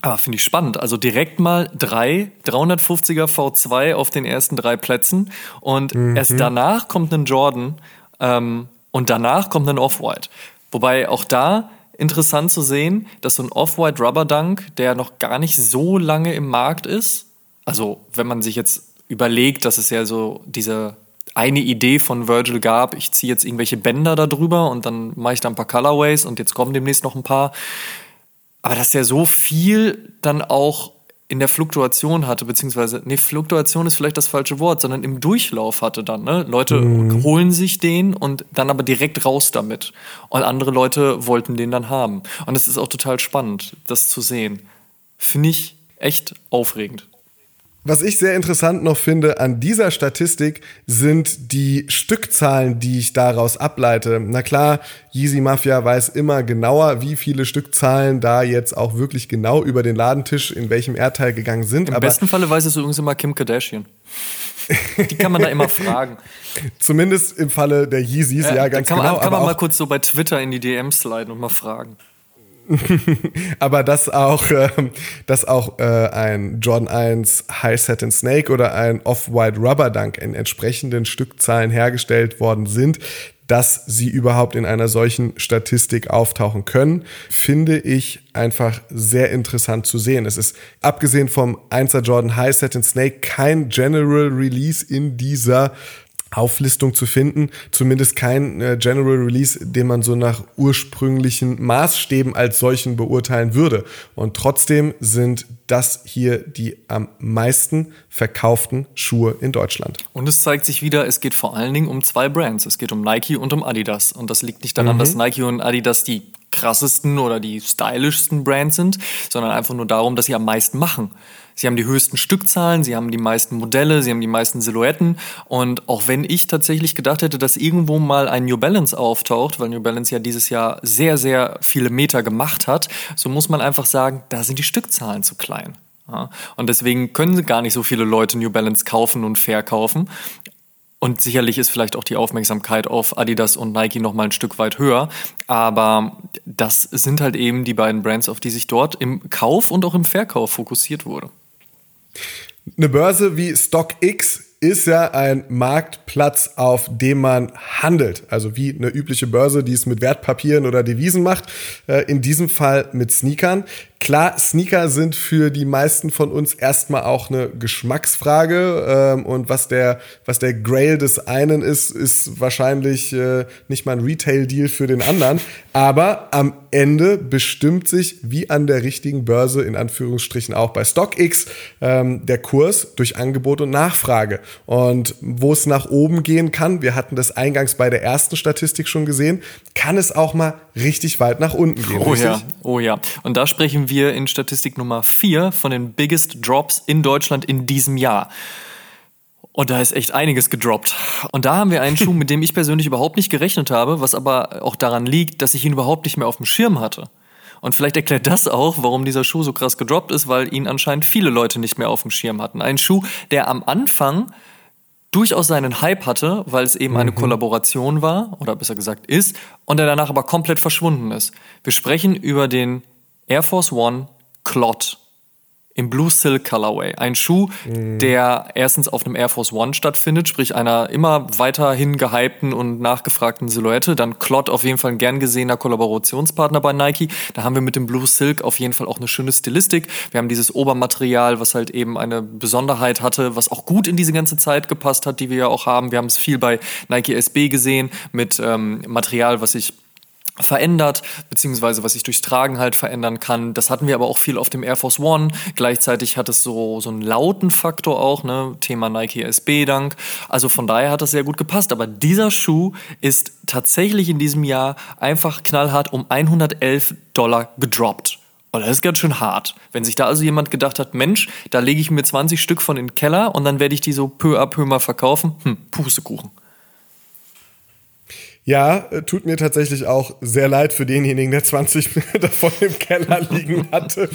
Aber finde ich spannend. Also direkt mal drei 350er V2 auf den ersten drei Plätzen und mhm. erst danach kommt ein Jordan ähm, und danach kommt ein Off-White. Wobei auch da interessant zu sehen, dass so ein Off-White Rubber Dunk, der noch gar nicht so lange im Markt ist, also wenn man sich jetzt überlegt, dass es ja so diese eine Idee von Virgil gab, ich ziehe jetzt irgendwelche Bänder da drüber und dann mache ich da ein paar Colorways und jetzt kommen demnächst noch ein paar. Aber dass er so viel dann auch in der Fluktuation hatte, beziehungsweise, nee, Fluktuation ist vielleicht das falsche Wort, sondern im Durchlauf hatte dann, ne? Leute mhm. holen sich den und dann aber direkt raus damit. Und andere Leute wollten den dann haben. Und es ist auch total spannend, das zu sehen. Finde ich echt aufregend. Was ich sehr interessant noch finde an dieser Statistik sind die Stückzahlen, die ich daraus ableite. Na klar, Yeezy Mafia weiß immer genauer, wie viele Stückzahlen da jetzt auch wirklich genau über den Ladentisch in welchem Erdteil gegangen sind. Im besten Falle weiß es übrigens immer Kim Kardashian. Die kann man da immer fragen. Zumindest im Falle der Yeezys, ja, ja ganz kann genau. Man, kann man mal kurz so bei Twitter in die DMs sliden und mal fragen. aber dass auch, äh, dass auch äh, ein Jordan 1 High Satin Snake oder ein Off-White Rubber Dunk in entsprechenden Stückzahlen hergestellt worden sind, dass sie überhaupt in einer solchen Statistik auftauchen können, finde ich einfach sehr interessant zu sehen. Es ist abgesehen vom 1er Jordan High Satin Snake kein General Release in dieser Auflistung zu finden. Zumindest kein äh, General Release, den man so nach ursprünglichen Maßstäben als solchen beurteilen würde. Und trotzdem sind das hier die am meisten verkauften Schuhe in Deutschland. Und es zeigt sich wieder, es geht vor allen Dingen um zwei Brands. Es geht um Nike und um Adidas. Und das liegt nicht daran, mhm. dass Nike und Adidas die krassesten oder die stylischsten Brands sind, sondern einfach nur darum, dass sie am meisten machen. Sie haben die höchsten Stückzahlen, sie haben die meisten Modelle, sie haben die meisten Silhouetten. Und auch wenn ich tatsächlich gedacht hätte, dass irgendwo mal ein New Balance auftaucht, weil New Balance ja dieses Jahr sehr, sehr viele Meter gemacht hat, so muss man einfach sagen, da sind die Stückzahlen zu klein. Ja, und deswegen können gar nicht so viele Leute New Balance kaufen und verkaufen. Und sicherlich ist vielleicht auch die Aufmerksamkeit auf Adidas und Nike noch mal ein Stück weit höher. Aber das sind halt eben die beiden Brands, auf die sich dort im Kauf und auch im Verkauf fokussiert wurde. Eine Börse wie StockX ist ja ein Marktplatz, auf dem man handelt. Also wie eine übliche Börse, die es mit Wertpapieren oder Devisen macht. Äh, in diesem Fall mit Sneakern. Klar, Sneaker sind für die meisten von uns erstmal auch eine Geschmacksfrage. Ähm, und was der, was der Grail des einen ist, ist wahrscheinlich äh, nicht mal ein Retail-Deal für den anderen. Aber am Ende bestimmt sich, wie an der richtigen Börse, in Anführungsstrichen auch bei StockX, ähm, der Kurs durch Angebot und Nachfrage. Und wo es nach oben gehen kann, wir hatten das eingangs bei der ersten Statistik schon gesehen, kann es auch mal richtig weit nach unten gehen. Oh richtig? ja, oh ja. Und da sprechen wir in Statistik Nummer 4 von den Biggest Drops in Deutschland in diesem Jahr. Und da ist echt einiges gedroppt. Und da haben wir einen Schuh, mit dem ich persönlich überhaupt nicht gerechnet habe, was aber auch daran liegt, dass ich ihn überhaupt nicht mehr auf dem Schirm hatte. Und vielleicht erklärt das auch, warum dieser Schuh so krass gedroppt ist, weil ihn anscheinend viele Leute nicht mehr auf dem Schirm hatten. Ein Schuh, der am Anfang durchaus seinen Hype hatte, weil es eben eine mhm. Kollaboration war, oder besser gesagt ist, und der danach aber komplett verschwunden ist. Wir sprechen über den Air Force One Clot im Blue Silk Colorway. Ein Schuh, mhm. der erstens auf einem Air Force One stattfindet, sprich einer immer weiterhin gehypten und nachgefragten Silhouette. Dann Clot auf jeden Fall ein gern gesehener Kollaborationspartner bei Nike. Da haben wir mit dem Blue Silk auf jeden Fall auch eine schöne Stilistik. Wir haben dieses Obermaterial, was halt eben eine Besonderheit hatte, was auch gut in diese ganze Zeit gepasst hat, die wir ja auch haben. Wir haben es viel bei Nike SB gesehen mit ähm, Material, was sich verändert, beziehungsweise was sich durchs Tragen halt verändern kann. Das hatten wir aber auch viel auf dem Air Force One. Gleichzeitig hat es so, so einen lauten Faktor auch, ne? Thema Nike SB Dank. Also von daher hat das sehr gut gepasst. Aber dieser Schuh ist tatsächlich in diesem Jahr einfach knallhart um 111 Dollar gedroppt. Und das ist ganz schön hart. Wenn sich da also jemand gedacht hat, Mensch, da lege ich mir 20 Stück von in den Keller und dann werde ich die so peu à peu mal verkaufen. Hm, Pustekuchen. Ja, äh, tut mir tatsächlich auch sehr leid für denjenigen, der 20 davon im Keller liegen hatte.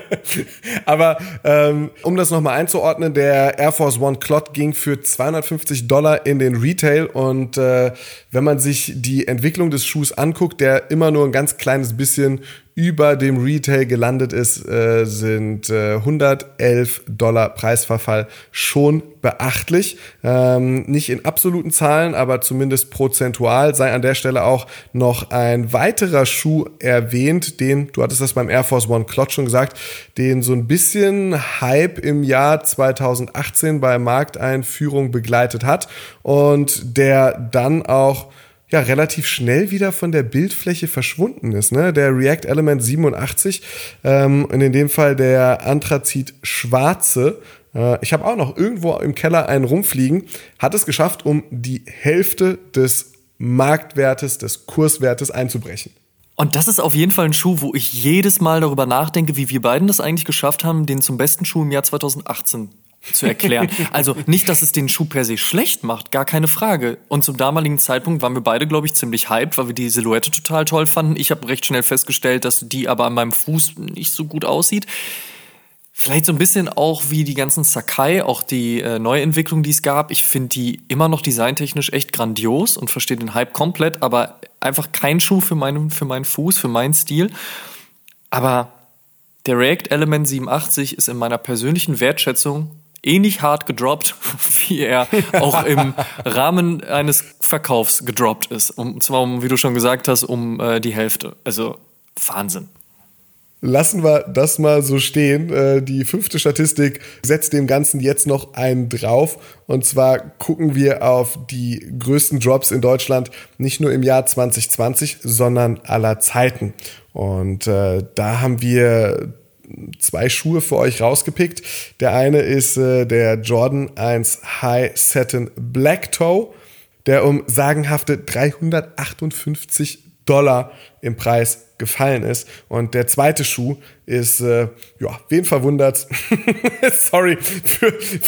Aber ähm, um das nochmal einzuordnen, der Air Force One Clot ging für 250 Dollar in den Retail und äh, wenn man sich die Entwicklung des Schuhs anguckt, der immer nur ein ganz kleines bisschen über dem Retail gelandet ist, äh, sind äh, 111 Dollar Preisverfall schon beachtlich. Ähm, nicht in absoluten Zahlen, aber zumindest prozentual sei an der Stelle auch noch ein weiterer Schuh erwähnt, den, du hattest das beim Air Force One Clot schon gesagt, den so ein bisschen Hype im Jahr 2018 bei Markteinführung begleitet hat und der dann auch ja relativ schnell wieder von der Bildfläche verschwunden ist. Ne? Der React Element 87 ähm, und in dem Fall der Anthrazit schwarze. Äh, ich habe auch noch irgendwo im Keller einen rumfliegen. Hat es geschafft, um die Hälfte des Marktwertes, des Kurswertes einzubrechen. Und das ist auf jeden Fall ein Schuh, wo ich jedes Mal darüber nachdenke, wie wir beiden das eigentlich geschafft haben, den zum besten Schuh im Jahr 2018 zu erklären. Also nicht, dass es den Schuh per se schlecht macht, gar keine Frage. Und zum damaligen Zeitpunkt waren wir beide, glaube ich, ziemlich hyped, weil wir die Silhouette total toll fanden. Ich habe recht schnell festgestellt, dass die aber an meinem Fuß nicht so gut aussieht. Vielleicht so ein bisschen auch wie die ganzen Sakai, auch die äh, Neuentwicklung, die es gab. Ich finde die immer noch designtechnisch echt grandios und verstehe den Hype komplett, aber einfach kein Schuh für meinen, für meinen Fuß, für meinen Stil. Aber der React Element 87 ist in meiner persönlichen Wertschätzung ähnlich hart gedroppt, wie er auch im Rahmen eines Verkaufs gedroppt ist. Und zwar, um, wie du schon gesagt hast, um äh, die Hälfte. Also Wahnsinn. Lassen wir das mal so stehen. Äh, die fünfte Statistik setzt dem Ganzen jetzt noch einen drauf. Und zwar gucken wir auf die größten Drops in Deutschland, nicht nur im Jahr 2020, sondern aller Zeiten. Und äh, da haben wir zwei Schuhe für euch rausgepickt. Der eine ist äh, der Jordan 1 High Satin Black Toe, der um sagenhafte 358 Dollar im Preis gefallen ist. Und der zweite Schuh ist, äh, ja, wen verwundert? Sorry, für, für,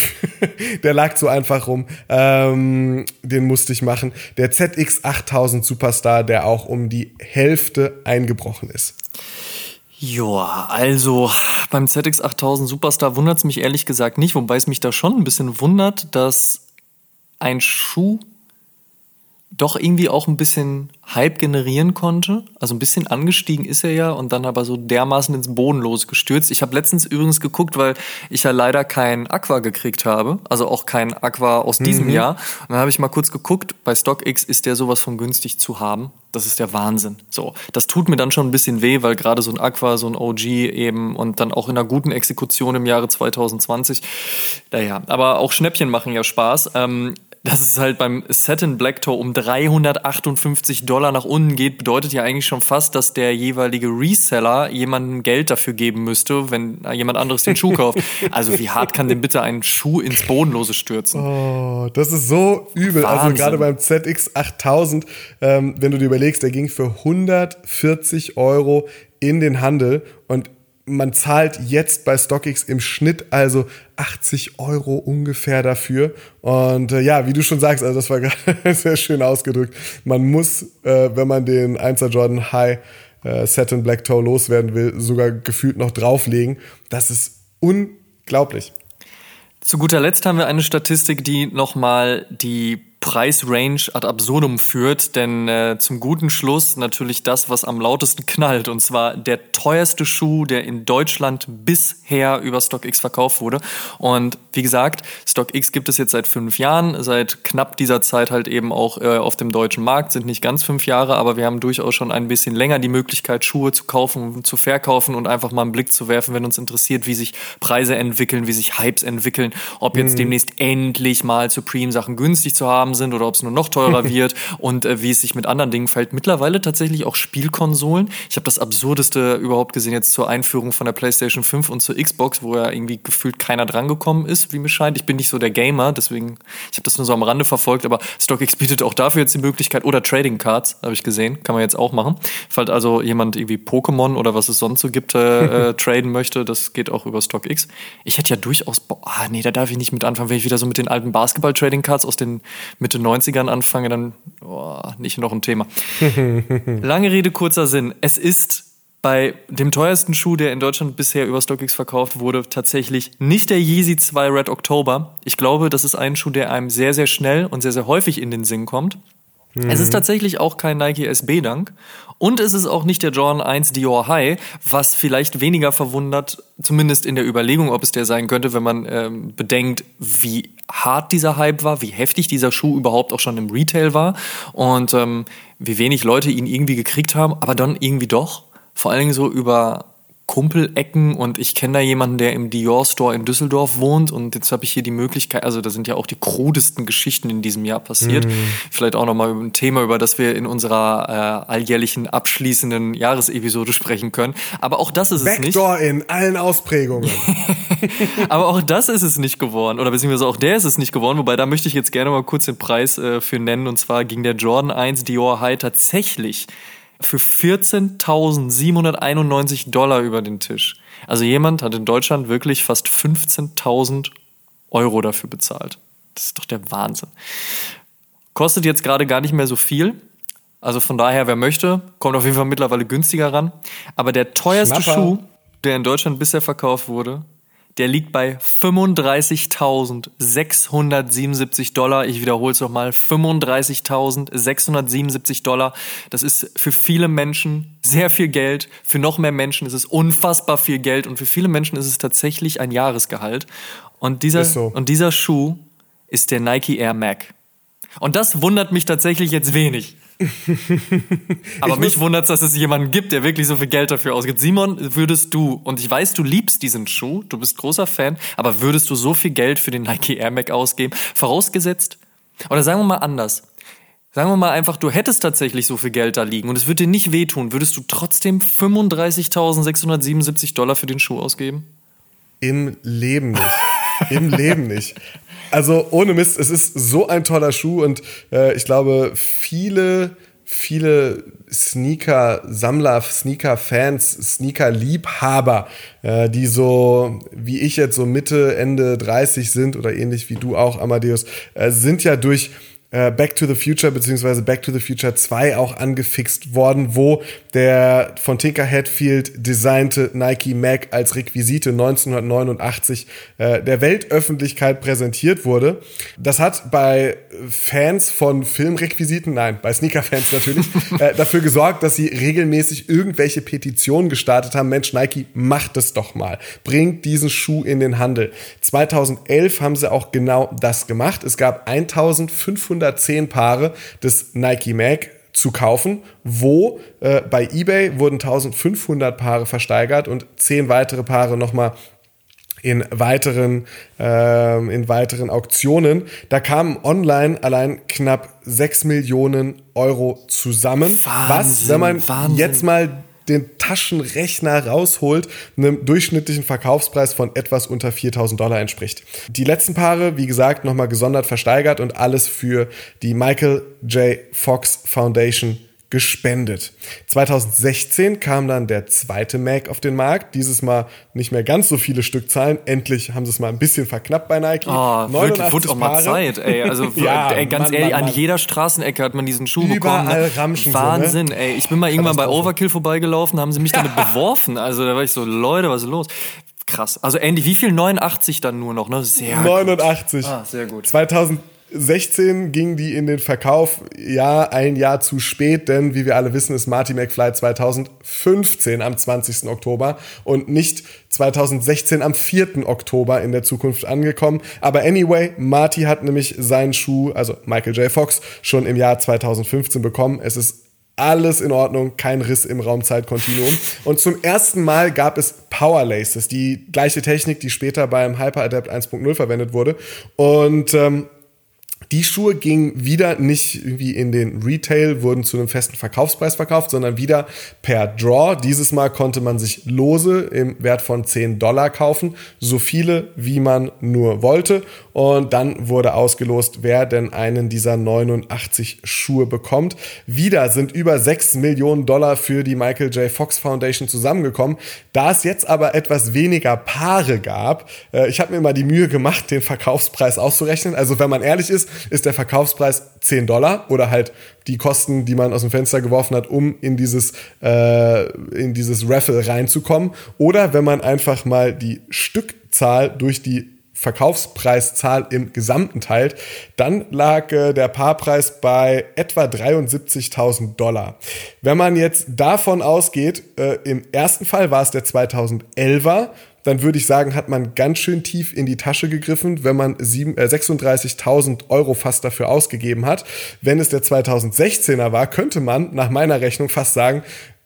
der lag so einfach rum. Ähm, den musste ich machen. Der ZX8000 Superstar, der auch um die Hälfte eingebrochen ist. Joa, also beim ZX8000 Superstar wundert es mich ehrlich gesagt nicht, wobei es mich da schon ein bisschen wundert, dass ein Schuh doch irgendwie auch ein bisschen Hype generieren konnte. Also ein bisschen angestiegen ist er ja und dann aber so dermaßen ins Bodenlose gestürzt. Ich habe letztens übrigens geguckt, weil ich ja leider kein Aqua gekriegt habe, also auch kein Aqua aus diesem mhm. Jahr. Und dann habe ich mal kurz geguckt, bei StockX ist der sowas von günstig zu haben. Das ist der Wahnsinn. So, das tut mir dann schon ein bisschen weh, weil gerade so ein Aqua, so ein OG eben und dann auch in einer guten Exekution im Jahre 2020. Naja, aber auch Schnäppchen machen ja Spaß. Ähm, dass es halt beim Satin Black Toe um 358 Dollar nach unten geht, bedeutet ja eigentlich schon fast, dass der jeweilige Reseller jemandem Geld dafür geben müsste, wenn jemand anderes den Schuh kauft. Also wie hart kann denn bitte ein Schuh ins Bodenlose stürzen? Oh, das ist so übel. Also Wahnsinn. Also gerade beim ZX 8000, ähm, wenn du dir überlegst, der ging für 140 Euro in den Handel und man zahlt jetzt bei StockX im Schnitt also 80 Euro ungefähr dafür. Und äh, ja, wie du schon sagst, also das war gerade sehr schön ausgedrückt. Man muss, äh, wenn man den 1er Jordan High äh, Satin Black Toe loswerden will, sogar gefühlt noch drauflegen. Das ist unglaublich. Zu guter Letzt haben wir eine Statistik, die nochmal die Preisrange ad absurdum führt, denn äh, zum guten Schluss natürlich das, was am lautesten knallt, und zwar der teuerste Schuh, der in Deutschland bisher über StockX verkauft wurde. Und wie gesagt, StockX gibt es jetzt seit fünf Jahren, seit knapp dieser Zeit halt eben auch äh, auf dem deutschen Markt, sind nicht ganz fünf Jahre, aber wir haben durchaus schon ein bisschen länger die Möglichkeit, Schuhe zu kaufen, zu verkaufen und einfach mal einen Blick zu werfen, wenn uns interessiert, wie sich Preise entwickeln, wie sich Hypes entwickeln, ob jetzt mhm. demnächst endlich mal Supreme-Sachen günstig zu haben sind oder ob es nur noch teurer wird und äh, wie es sich mit anderen Dingen fällt. Mittlerweile tatsächlich auch Spielkonsolen. Ich habe das Absurdeste überhaupt gesehen jetzt zur Einführung von der PlayStation 5 und zur Xbox, wo ja irgendwie gefühlt keiner drangekommen ist, wie mir scheint. Ich bin nicht so der Gamer, deswegen, ich habe das nur so am Rande verfolgt, aber StockX bietet auch dafür jetzt die Möglichkeit oder Trading Cards, habe ich gesehen, kann man jetzt auch machen. Falls also jemand irgendwie Pokémon oder was es sonst so gibt, äh, äh, traden möchte, das geht auch über StockX. Ich hätte ja durchaus, ah nee, da darf ich nicht mit anfangen, wenn ich wieder so mit den alten Basketball-Trading Cards aus den Mitte 90ern anfange, dann oh, nicht noch ein Thema. Lange Rede, kurzer Sinn. Es ist bei dem teuersten Schuh, der in Deutschland bisher über StockX verkauft wurde, tatsächlich nicht der Yeezy 2 Red October. Ich glaube, das ist ein Schuh, der einem sehr, sehr schnell und sehr, sehr häufig in den Sinn kommt. Mhm. Es ist tatsächlich auch kein Nike SB Dank. Und es ist auch nicht der Jordan 1 Dior High, was vielleicht weniger verwundert, zumindest in der Überlegung, ob es der sein könnte, wenn man ähm, bedenkt, wie hart dieser Hype war, wie heftig dieser Schuh überhaupt auch schon im Retail war und ähm, wie wenig Leute ihn irgendwie gekriegt haben, aber dann irgendwie doch. Vor allen Dingen so über Kumpelecken und ich kenne da jemanden, der im Dior Store in Düsseldorf wohnt und jetzt habe ich hier die Möglichkeit, also da sind ja auch die krudesten Geschichten in diesem Jahr passiert. Mhm. Vielleicht auch nochmal über ein Thema, über das wir in unserer äh, alljährlichen abschließenden Jahresepisode sprechen können. Aber auch das ist Backdoor es nicht. Backdoor in allen Ausprägungen. Aber auch das ist es nicht geworden oder beziehungsweise auch der ist es nicht geworden, wobei da möchte ich jetzt gerne mal kurz den Preis äh, für nennen und zwar ging der Jordan 1 Dior High tatsächlich für 14.791 Dollar über den Tisch. Also jemand hat in Deutschland wirklich fast 15.000 Euro dafür bezahlt. Das ist doch der Wahnsinn. Kostet jetzt gerade gar nicht mehr so viel. Also von daher, wer möchte, kommt auf jeden Fall mittlerweile günstiger ran. Aber der teuerste Schnapper. Schuh, der in Deutschland bisher verkauft wurde, der liegt bei 35.677 Dollar. Ich wiederhole es nochmal, 35.677 Dollar. Das ist für viele Menschen sehr viel Geld. Für noch mehr Menschen ist es unfassbar viel Geld. Und für viele Menschen ist es tatsächlich ein Jahresgehalt. Und dieser, so. und dieser Schuh ist der Nike Air Mac. Und das wundert mich tatsächlich jetzt wenig. Aber mich wundert es, dass es jemanden gibt, der wirklich so viel Geld dafür ausgibt. Simon, würdest du, und ich weiß, du liebst diesen Schuh, du bist großer Fan, aber würdest du so viel Geld für den Nike Air Mac ausgeben? Vorausgesetzt, oder sagen wir mal anders. Sagen wir mal einfach, du hättest tatsächlich so viel Geld da liegen und es würde dir nicht wehtun. Würdest du trotzdem 35.677 Dollar für den Schuh ausgeben? Im Leben nicht. Im Leben nicht. Also ohne Mist, es ist so ein toller Schuh und äh, ich glaube, viele, viele Sneaker-Sammler, Sneaker-Fans, Sneaker-Liebhaber, äh, die so wie ich jetzt so Mitte, Ende 30 sind oder ähnlich wie du auch, Amadeus, äh, sind ja durch äh, Back to the Future beziehungsweise Back to the Future 2 auch angefixt worden, wo der von Tinker Hatfield designte Nike Mac als Requisite 1989 äh, der Weltöffentlichkeit präsentiert wurde. Das hat bei Fans von Filmrequisiten, nein, bei Sneaker-Fans natürlich, äh, dafür gesorgt, dass sie regelmäßig irgendwelche Petitionen gestartet haben. Mensch, Nike, macht es doch mal. Bringt diesen Schuh in den Handel. 2011 haben sie auch genau das gemacht. Es gab 1510 Paare des Nike Mac zu kaufen, wo äh, bei eBay wurden 1500 Paare versteigert und 10 weitere Paare nochmal in weiteren, äh, in weiteren Auktionen. Da kamen online allein knapp 6 Millionen Euro zusammen. Wahnsinn, was, wenn man Wahnsinn. jetzt mal den Taschenrechner rausholt, einem durchschnittlichen Verkaufspreis von etwas unter 4000 Dollar entspricht. Die letzten Paare, wie gesagt, nochmal gesondert versteigert und alles für die Michael J. Fox Foundation gespendet. 2016 kam dann der zweite Mac auf den Markt. Dieses Mal nicht mehr ganz so viele Stückzahlen. Endlich haben sie es mal ein bisschen verknappt bei Nike. Oh, wirklich, wurde auch mal Zeit, ey. Also ja, ey, ganz Mann, ehrlich, Mann, Mann. an jeder Straßenecke hat man diesen Schuh Überall bekommen. Ne? Ramschen Wahnsinn, so, ne? ey. Ich bin mal irgendwann bei Overkill vorbeigelaufen, haben sie mich damit beworfen. Also da war ich so, Leute, was ist los? Krass. Also Andy, wie viel? 89 dann nur noch, ne? Sehr 89. Gut. Ah, sehr gut. 2000 16 ging die in den Verkauf, ja, ein Jahr zu spät, denn wie wir alle wissen, ist Marty McFly 2015 am 20. Oktober und nicht 2016 am 4. Oktober in der Zukunft angekommen. Aber anyway, Marty hat nämlich seinen Schuh, also Michael J. Fox, schon im Jahr 2015 bekommen. Es ist alles in Ordnung, kein Riss im Raumzeitkontinuum. Und zum ersten Mal gab es Power Laces, die gleiche Technik, die später beim Hyper Adapt 1.0 verwendet wurde. Und ähm, die Schuhe gingen wieder nicht irgendwie in den Retail, wurden zu einem festen Verkaufspreis verkauft, sondern wieder per Draw. Dieses Mal konnte man sich lose im Wert von 10 Dollar kaufen, so viele wie man nur wollte. Und dann wurde ausgelost, wer denn einen dieser 89 Schuhe bekommt. Wieder sind über 6 Millionen Dollar für die Michael J. Fox Foundation zusammengekommen. Da es jetzt aber etwas weniger Paare gab, äh, ich habe mir mal die Mühe gemacht, den Verkaufspreis auszurechnen. Also wenn man ehrlich ist, ist der Verkaufspreis 10 Dollar oder halt die Kosten, die man aus dem Fenster geworfen hat, um in dieses, äh, in dieses Raffle reinzukommen. Oder wenn man einfach mal die Stückzahl durch die Verkaufspreiszahl im Gesamten teilt, dann lag äh, der Paarpreis bei etwa 73.000 Dollar. Wenn man jetzt davon ausgeht, äh, im ersten Fall war es der 2011er dann würde ich sagen, hat man ganz schön tief in die Tasche gegriffen, wenn man äh, 36.000 Euro fast dafür ausgegeben hat. Wenn es der 2016er war, könnte man nach meiner Rechnung fast sagen,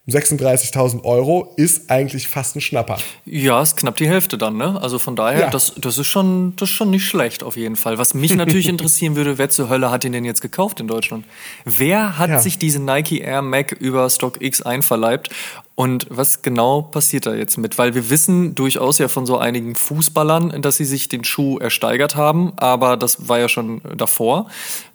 36.000 Euro ist eigentlich fast ein Schnapper. Ja, ist knapp die Hälfte dann, ne? Also von daher, ja. das, das, ist schon, das ist schon nicht schlecht auf jeden Fall. Was mich natürlich interessieren würde, wer zur Hölle hat ihn denn jetzt gekauft in Deutschland? Wer hat ja. sich diese Nike Air Mac über StockX einverleibt und was genau passiert da jetzt mit? Weil wir wissen durchaus ja von so einigen Fußballern, dass sie sich den Schuh ersteigert haben, aber das war ja schon davor.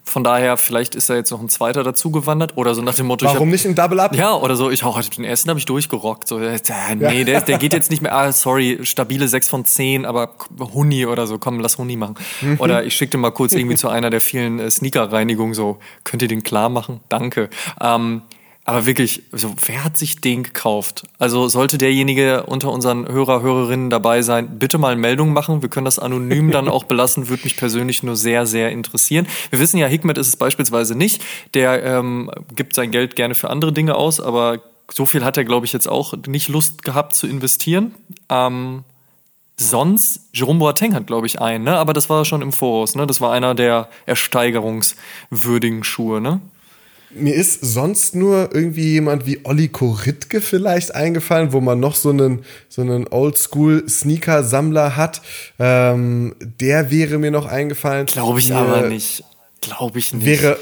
Von daher, vielleicht ist da jetzt noch ein zweiter dazugewandert oder so nach dem Motto. Warum hab, nicht ein Double Up? Ja, oder so, ich auch, den ersten habe ich durchgerockt. So, äh, nee, der, der geht jetzt nicht mehr, ah, sorry, stabile 6 von 10, aber Huni oder so, komm, lass Huni machen. Mhm. Oder ich schicke den mal kurz irgendwie zu einer der vielen äh, Sneaker-Reinigungen, so, könnt ihr den klar machen? Danke. Ähm, aber wirklich, so, wer hat sich den gekauft? Also sollte derjenige unter unseren Hörer, Hörerinnen dabei sein, bitte mal Meldung machen. Wir können das anonym dann auch belassen, würde mich persönlich nur sehr, sehr interessieren. Wir wissen ja, Hikmet ist es beispielsweise nicht. Der ähm, gibt sein Geld gerne für andere Dinge aus, aber so viel hat er, glaube ich, jetzt auch nicht Lust gehabt zu investieren. Ähm, sonst, Jerome Boateng hat, glaube ich, einen, ne? aber das war schon im Voraus. Ne? Das war einer der ersteigerungswürdigen Schuhe. Ne? Mir ist sonst nur irgendwie jemand wie Olli Koritke vielleicht eingefallen, wo man noch so einen, so einen Oldschool-Sneaker-Sammler hat. Ähm, der wäre mir noch eingefallen. Glaube ich aber nicht. Glaube ich nicht. Wäre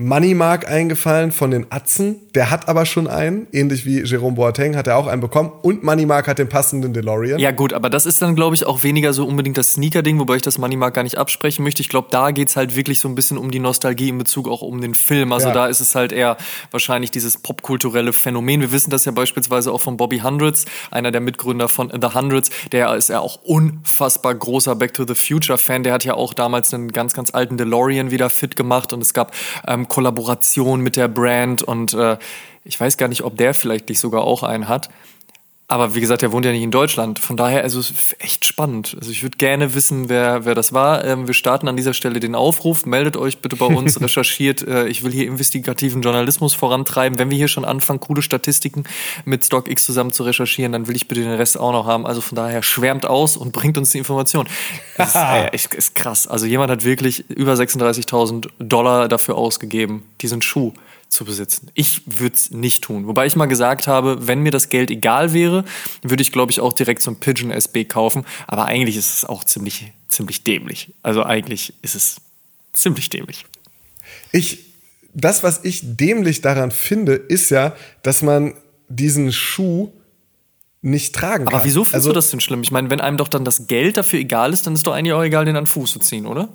Moneymark eingefallen von den Atzen. Der hat aber schon einen, ähnlich wie Jerome Boateng hat er auch einen bekommen. Und Moneymark hat den passenden DeLorean. Ja gut, aber das ist dann, glaube ich, auch weniger so unbedingt das Sneaker-Ding, wobei ich das Moneymark gar nicht absprechen möchte. Ich glaube, da geht's halt wirklich so ein bisschen um die Nostalgie in Bezug auch um den Film. Also ja. da ist es halt eher wahrscheinlich dieses popkulturelle Phänomen. Wir wissen das ja beispielsweise auch von Bobby Hundreds, einer der Mitgründer von The Hundreds. Der ist ja auch unfassbar großer Back to the Future-Fan. Der hat ja auch damals einen ganz, ganz alten DeLorean wieder fit gemacht und es gab ähm, Kollaboration mit der Brand und äh, ich weiß gar nicht, ob der vielleicht nicht sogar auch einen hat. Aber wie gesagt, er wohnt ja nicht in Deutschland. Von daher, also echt spannend. Also ich würde gerne wissen, wer, wer das war. Ähm, wir starten an dieser Stelle den Aufruf. Meldet euch bitte bei uns, recherchiert. Äh, ich will hier investigativen Journalismus vorantreiben. Wenn wir hier schon anfangen, coole Statistiken mit StockX zusammen zu recherchieren, dann will ich bitte den Rest auch noch haben. Also von daher schwärmt aus und bringt uns die Information. Das ist, äh, ist, ist krass. Also jemand hat wirklich über 36.000 Dollar dafür ausgegeben, diesen Schuh zu besitzen. Ich würde es nicht tun. Wobei ich mal gesagt habe, wenn mir das Geld egal wäre, würde ich, glaube ich, auch direkt so ein Pigeon SB kaufen. Aber eigentlich ist es auch ziemlich, ziemlich dämlich. Also eigentlich ist es ziemlich dämlich. Ich, das, was ich dämlich daran finde, ist ja, dass man diesen Schuh nicht tragen kann. Aber wieso findest also, du das denn schlimm? Ich meine, wenn einem doch dann das Geld dafür egal ist, dann ist doch eigentlich auch egal, den an den Fuß zu ziehen, oder?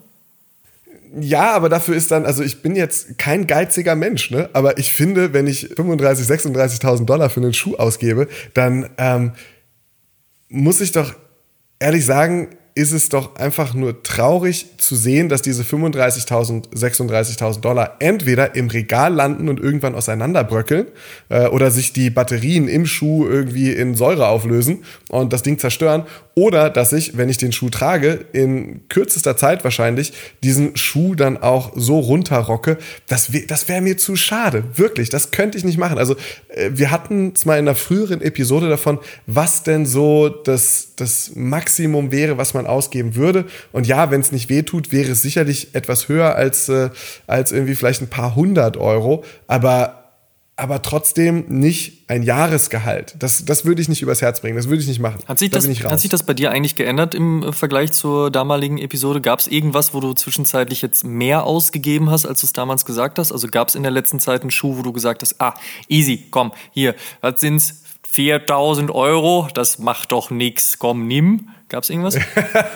Ja, aber dafür ist dann, also ich bin jetzt kein geiziger Mensch, ne? Aber ich finde, wenn ich 35, 36.000 Dollar für einen Schuh ausgebe, dann ähm, muss ich doch ehrlich sagen, ist es doch einfach nur traurig zu sehen, dass diese 35.000, 36.000 Dollar entweder im Regal landen und irgendwann auseinanderbröckeln äh, oder sich die Batterien im Schuh irgendwie in Säure auflösen und das Ding zerstören oder dass ich, wenn ich den Schuh trage, in kürzester Zeit wahrscheinlich diesen Schuh dann auch so runterrocke, das, das wäre mir zu schade. Wirklich, das könnte ich nicht machen. Also äh, wir hatten es mal in einer früheren Episode davon, was denn so das, das Maximum wäre, was man ausgeben würde. Und ja, wenn es nicht wehtut, wäre es sicherlich etwas höher als, äh, als irgendwie vielleicht ein paar hundert Euro. Aber aber trotzdem nicht ein Jahresgehalt. Das, das würde ich nicht übers Herz bringen. Das würde ich nicht machen. Hat sich, da das, hat sich das bei dir eigentlich geändert im äh, Vergleich zur damaligen Episode? Gab es irgendwas, wo du zwischenzeitlich jetzt mehr ausgegeben hast, als du es damals gesagt hast? Also gab es in der letzten Zeit einen Schuh, wo du gesagt hast, ah, easy, komm, hier, was sind's? 4000 Euro, das macht doch nix, komm, nimm. Gab es irgendwas?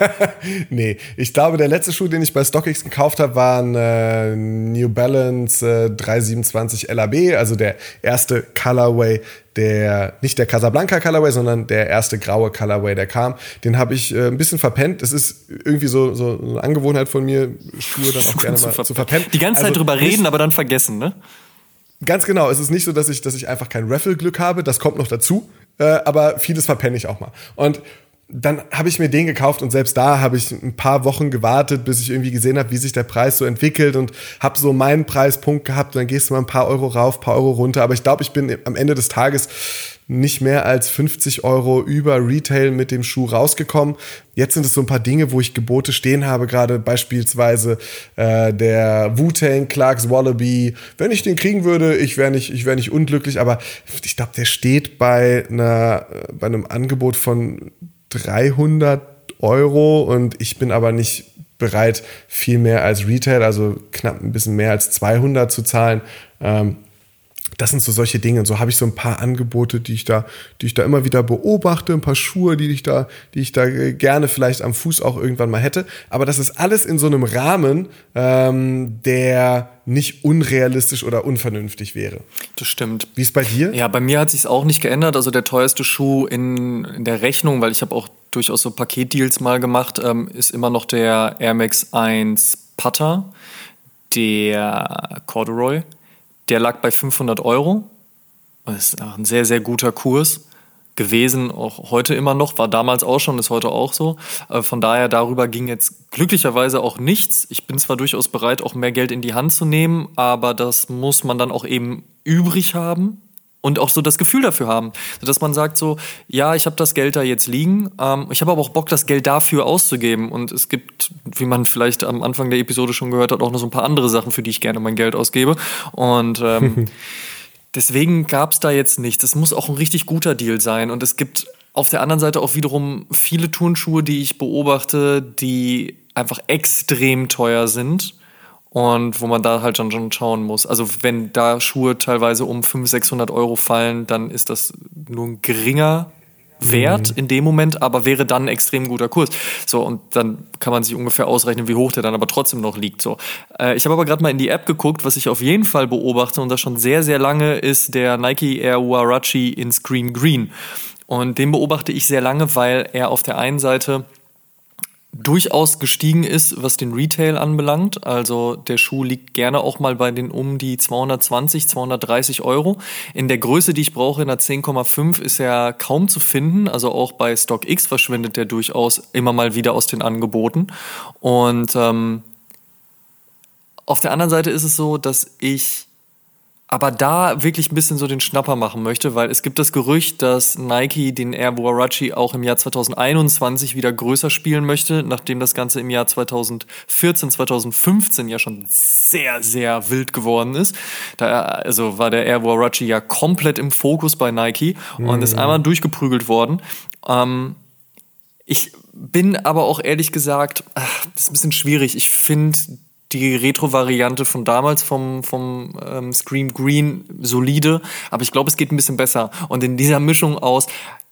nee, ich glaube, der letzte Schuh, den ich bei StockX gekauft habe, war ein äh, New Balance äh, 327 LAB, also der erste Colorway, der nicht der Casablanca Colorway, sondern der erste graue Colorway, der kam. Den habe ich äh, ein bisschen verpennt. Das ist irgendwie so, so eine Angewohnheit von mir, Schuhe dann auch gerne mal zu verpennen. Die ganze Zeit also drüber reden, aber dann vergessen, ne? Ganz genau. Es ist nicht so, dass ich, dass ich einfach kein Raffle-Glück habe. Das kommt noch dazu. Äh, aber vieles verpenne ich auch mal. Und dann habe ich mir den gekauft und selbst da habe ich ein paar Wochen gewartet, bis ich irgendwie gesehen habe, wie sich der Preis so entwickelt und habe so meinen Preispunkt gehabt. Und dann gehst du mal ein paar Euro rauf, paar Euro runter. Aber ich glaube, ich bin am Ende des Tages nicht mehr als 50 Euro über Retail mit dem Schuh rausgekommen. Jetzt sind es so ein paar Dinge, wo ich Gebote stehen habe, gerade beispielsweise äh, der Wu-Tang Clarks Wallaby. Wenn ich den kriegen würde, ich wäre nicht, ich wäre nicht unglücklich, aber ich glaube, der steht bei einer, bei einem Angebot von 300 Euro und ich bin aber nicht bereit, viel mehr als Retail, also knapp ein bisschen mehr als 200 zu zahlen. Ähm, das sind so solche Dinge. Und so habe ich so ein paar Angebote, die ich da, die ich da immer wieder beobachte, ein paar Schuhe, die ich da, die ich da gerne vielleicht am Fuß auch irgendwann mal hätte. Aber das ist alles in so einem Rahmen, ähm, der nicht unrealistisch oder unvernünftig wäre. Das stimmt. Wie ist bei dir? Ja, bei mir hat sich auch nicht geändert. Also der teuerste Schuh in, in der Rechnung, weil ich habe auch durchaus so Paketdeals mal gemacht, ähm, ist immer noch der Air Max 1 Putter, der Corduroy der lag bei 500 Euro. Das ist ein sehr, sehr guter Kurs gewesen, auch heute immer noch, war damals auch schon, ist heute auch so. Äh, von daher, darüber ging jetzt glücklicherweise auch nichts. Ich bin zwar durchaus bereit, auch mehr Geld in die Hand zu nehmen, aber das muss man dann auch eben übrig haben und auch so das Gefühl dafür haben, dass man sagt so, ja, ich habe das Geld da jetzt liegen, ähm, ich habe aber auch Bock, das Geld dafür auszugeben. Und es gibt, wie man vielleicht am Anfang der Episode schon gehört hat, auch noch so ein paar andere Sachen, für die ich gerne mein Geld ausgebe. Und ähm, deswegen gab es da jetzt nichts. Es muss auch ein richtig guter Deal sein. Und es gibt auf der anderen Seite auch wiederum viele Turnschuhe, die ich beobachte, die einfach extrem teuer sind und wo man da halt dann schon schauen muss. Also wenn da Schuhe teilweise um 500, 600 Euro fallen, dann ist das nur ein geringer Wert mhm. in dem Moment, aber wäre dann ein extrem guter Kurs. So, und dann kann man sich ungefähr ausrechnen, wie hoch der dann aber trotzdem noch liegt. So, äh, ich habe aber gerade mal in die App geguckt, was ich auf jeden Fall beobachte und das schon sehr, sehr lange ist der Nike Air Warachi in Scream Green. Und den beobachte ich sehr lange, weil er auf der einen Seite durchaus gestiegen ist, was den Retail anbelangt. Also der Schuh liegt gerne auch mal bei den um die 220, 230 Euro. In der Größe, die ich brauche, in der 10,5 ist er kaum zu finden. Also auch bei StockX verschwindet der durchaus immer mal wieder aus den Angeboten. Und ähm, auf der anderen Seite ist es so, dass ich aber da wirklich ein bisschen so den Schnapper machen möchte, weil es gibt das Gerücht, dass Nike den Air Warachi auch im Jahr 2021 wieder größer spielen möchte, nachdem das Ganze im Jahr 2014, 2015 ja schon sehr, sehr wild geworden ist. Da also war der Air Warachi ja komplett im Fokus bei Nike mhm. und ist mhm. einmal durchgeprügelt worden. Ähm, ich bin aber auch ehrlich gesagt, ach, das ist ein bisschen schwierig. Ich finde die Retro-Variante von damals vom, vom ähm, Scream Green solide, aber ich glaube, es geht ein bisschen besser. Und in dieser Mischung aus,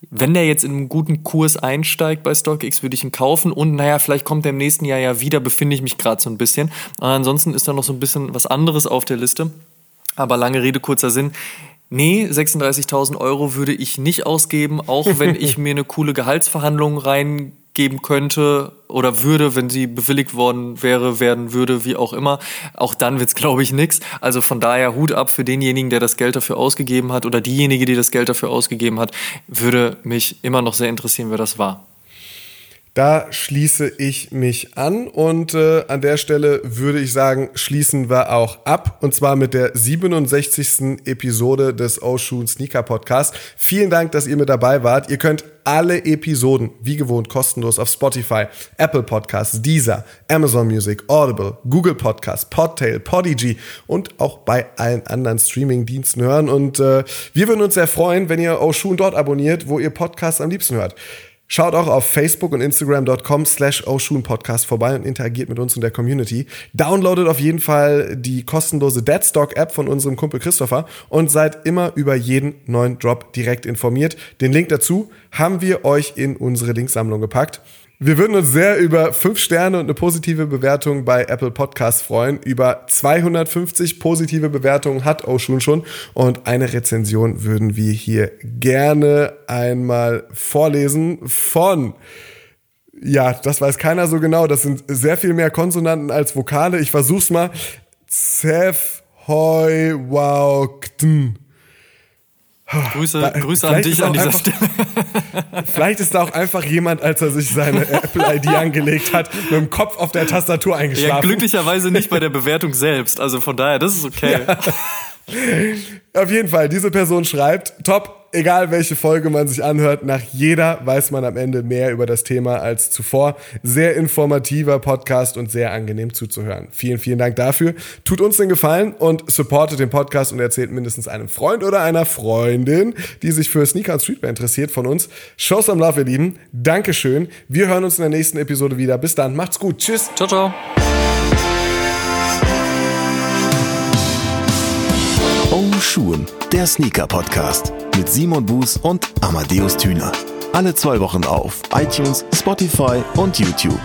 wenn der jetzt in einen guten Kurs einsteigt bei StockX, würde ich ihn kaufen und naja, vielleicht kommt er im nächsten Jahr ja wieder, befinde ich mich gerade so ein bisschen. Und ansonsten ist da noch so ein bisschen was anderes auf der Liste. Aber lange Rede, kurzer Sinn. Nee, 36.000 Euro würde ich nicht ausgeben, auch wenn ich mir eine coole Gehaltsverhandlung reingeben könnte oder würde, wenn sie bewilligt worden wäre, werden würde, wie auch immer. Auch dann wird's, glaube ich, nix. Also von daher Hut ab für denjenigen, der das Geld dafür ausgegeben hat oder diejenige, die das Geld dafür ausgegeben hat. Würde mich immer noch sehr interessieren, wer das war. Da schließe ich mich an und äh, an der Stelle würde ich sagen, schließen wir auch ab und zwar mit der 67. Episode des Oshun Sneaker Podcast. Vielen Dank, dass ihr mit dabei wart. Ihr könnt alle Episoden wie gewohnt kostenlos auf Spotify, Apple Podcasts, Deezer, Amazon Music, Audible, Google Podcasts, Podtail, Podigy und auch bei allen anderen Streaming-Diensten hören. Und äh, wir würden uns sehr freuen, wenn ihr Oshun dort abonniert, wo ihr Podcasts am liebsten hört. Schaut auch auf Facebook und Instagram.com slash Podcast vorbei und interagiert mit uns in der Community. Downloadet auf jeden Fall die kostenlose Deadstock App von unserem Kumpel Christopher und seid immer über jeden neuen Drop direkt informiert. Den Link dazu haben wir euch in unsere Linksammlung gepackt. Wir würden uns sehr über fünf Sterne und eine positive Bewertung bei Apple Podcasts freuen. Über 250 positive Bewertungen hat Oshun schon und eine Rezension würden wir hier gerne einmal vorlesen von ja, das weiß keiner so genau. Das sind sehr viel mehr Konsonanten als Vokale. Ich versuch's mal. Zef, hoi, wow, ktn. Grüße, da, Grüße an dich an dieser einfach, Stelle. vielleicht ist da auch einfach jemand, als er sich seine Apple-ID angelegt hat, mit dem Kopf auf der Tastatur eingeschlafen. Ja, glücklicherweise nicht bei der Bewertung selbst. Also von daher, das ist okay. Ja. Auf jeden Fall, diese Person schreibt, top, egal welche Folge man sich anhört, nach jeder weiß man am Ende mehr über das Thema als zuvor. Sehr informativer Podcast und sehr angenehm zuzuhören. Vielen, vielen Dank dafür. Tut uns den Gefallen und supportet den Podcast und erzählt mindestens einem Freund oder einer Freundin, die sich für Sneaker und Streetwear interessiert von uns. Show some love, ihr Lieben. Dankeschön. Wir hören uns in der nächsten Episode wieder. Bis dann. Macht's gut. Tschüss. Ciao, ciao. Schuhen, der Sneaker-Podcast mit Simon Buß und Amadeus Thüner. Alle zwei Wochen auf iTunes, Spotify und YouTube.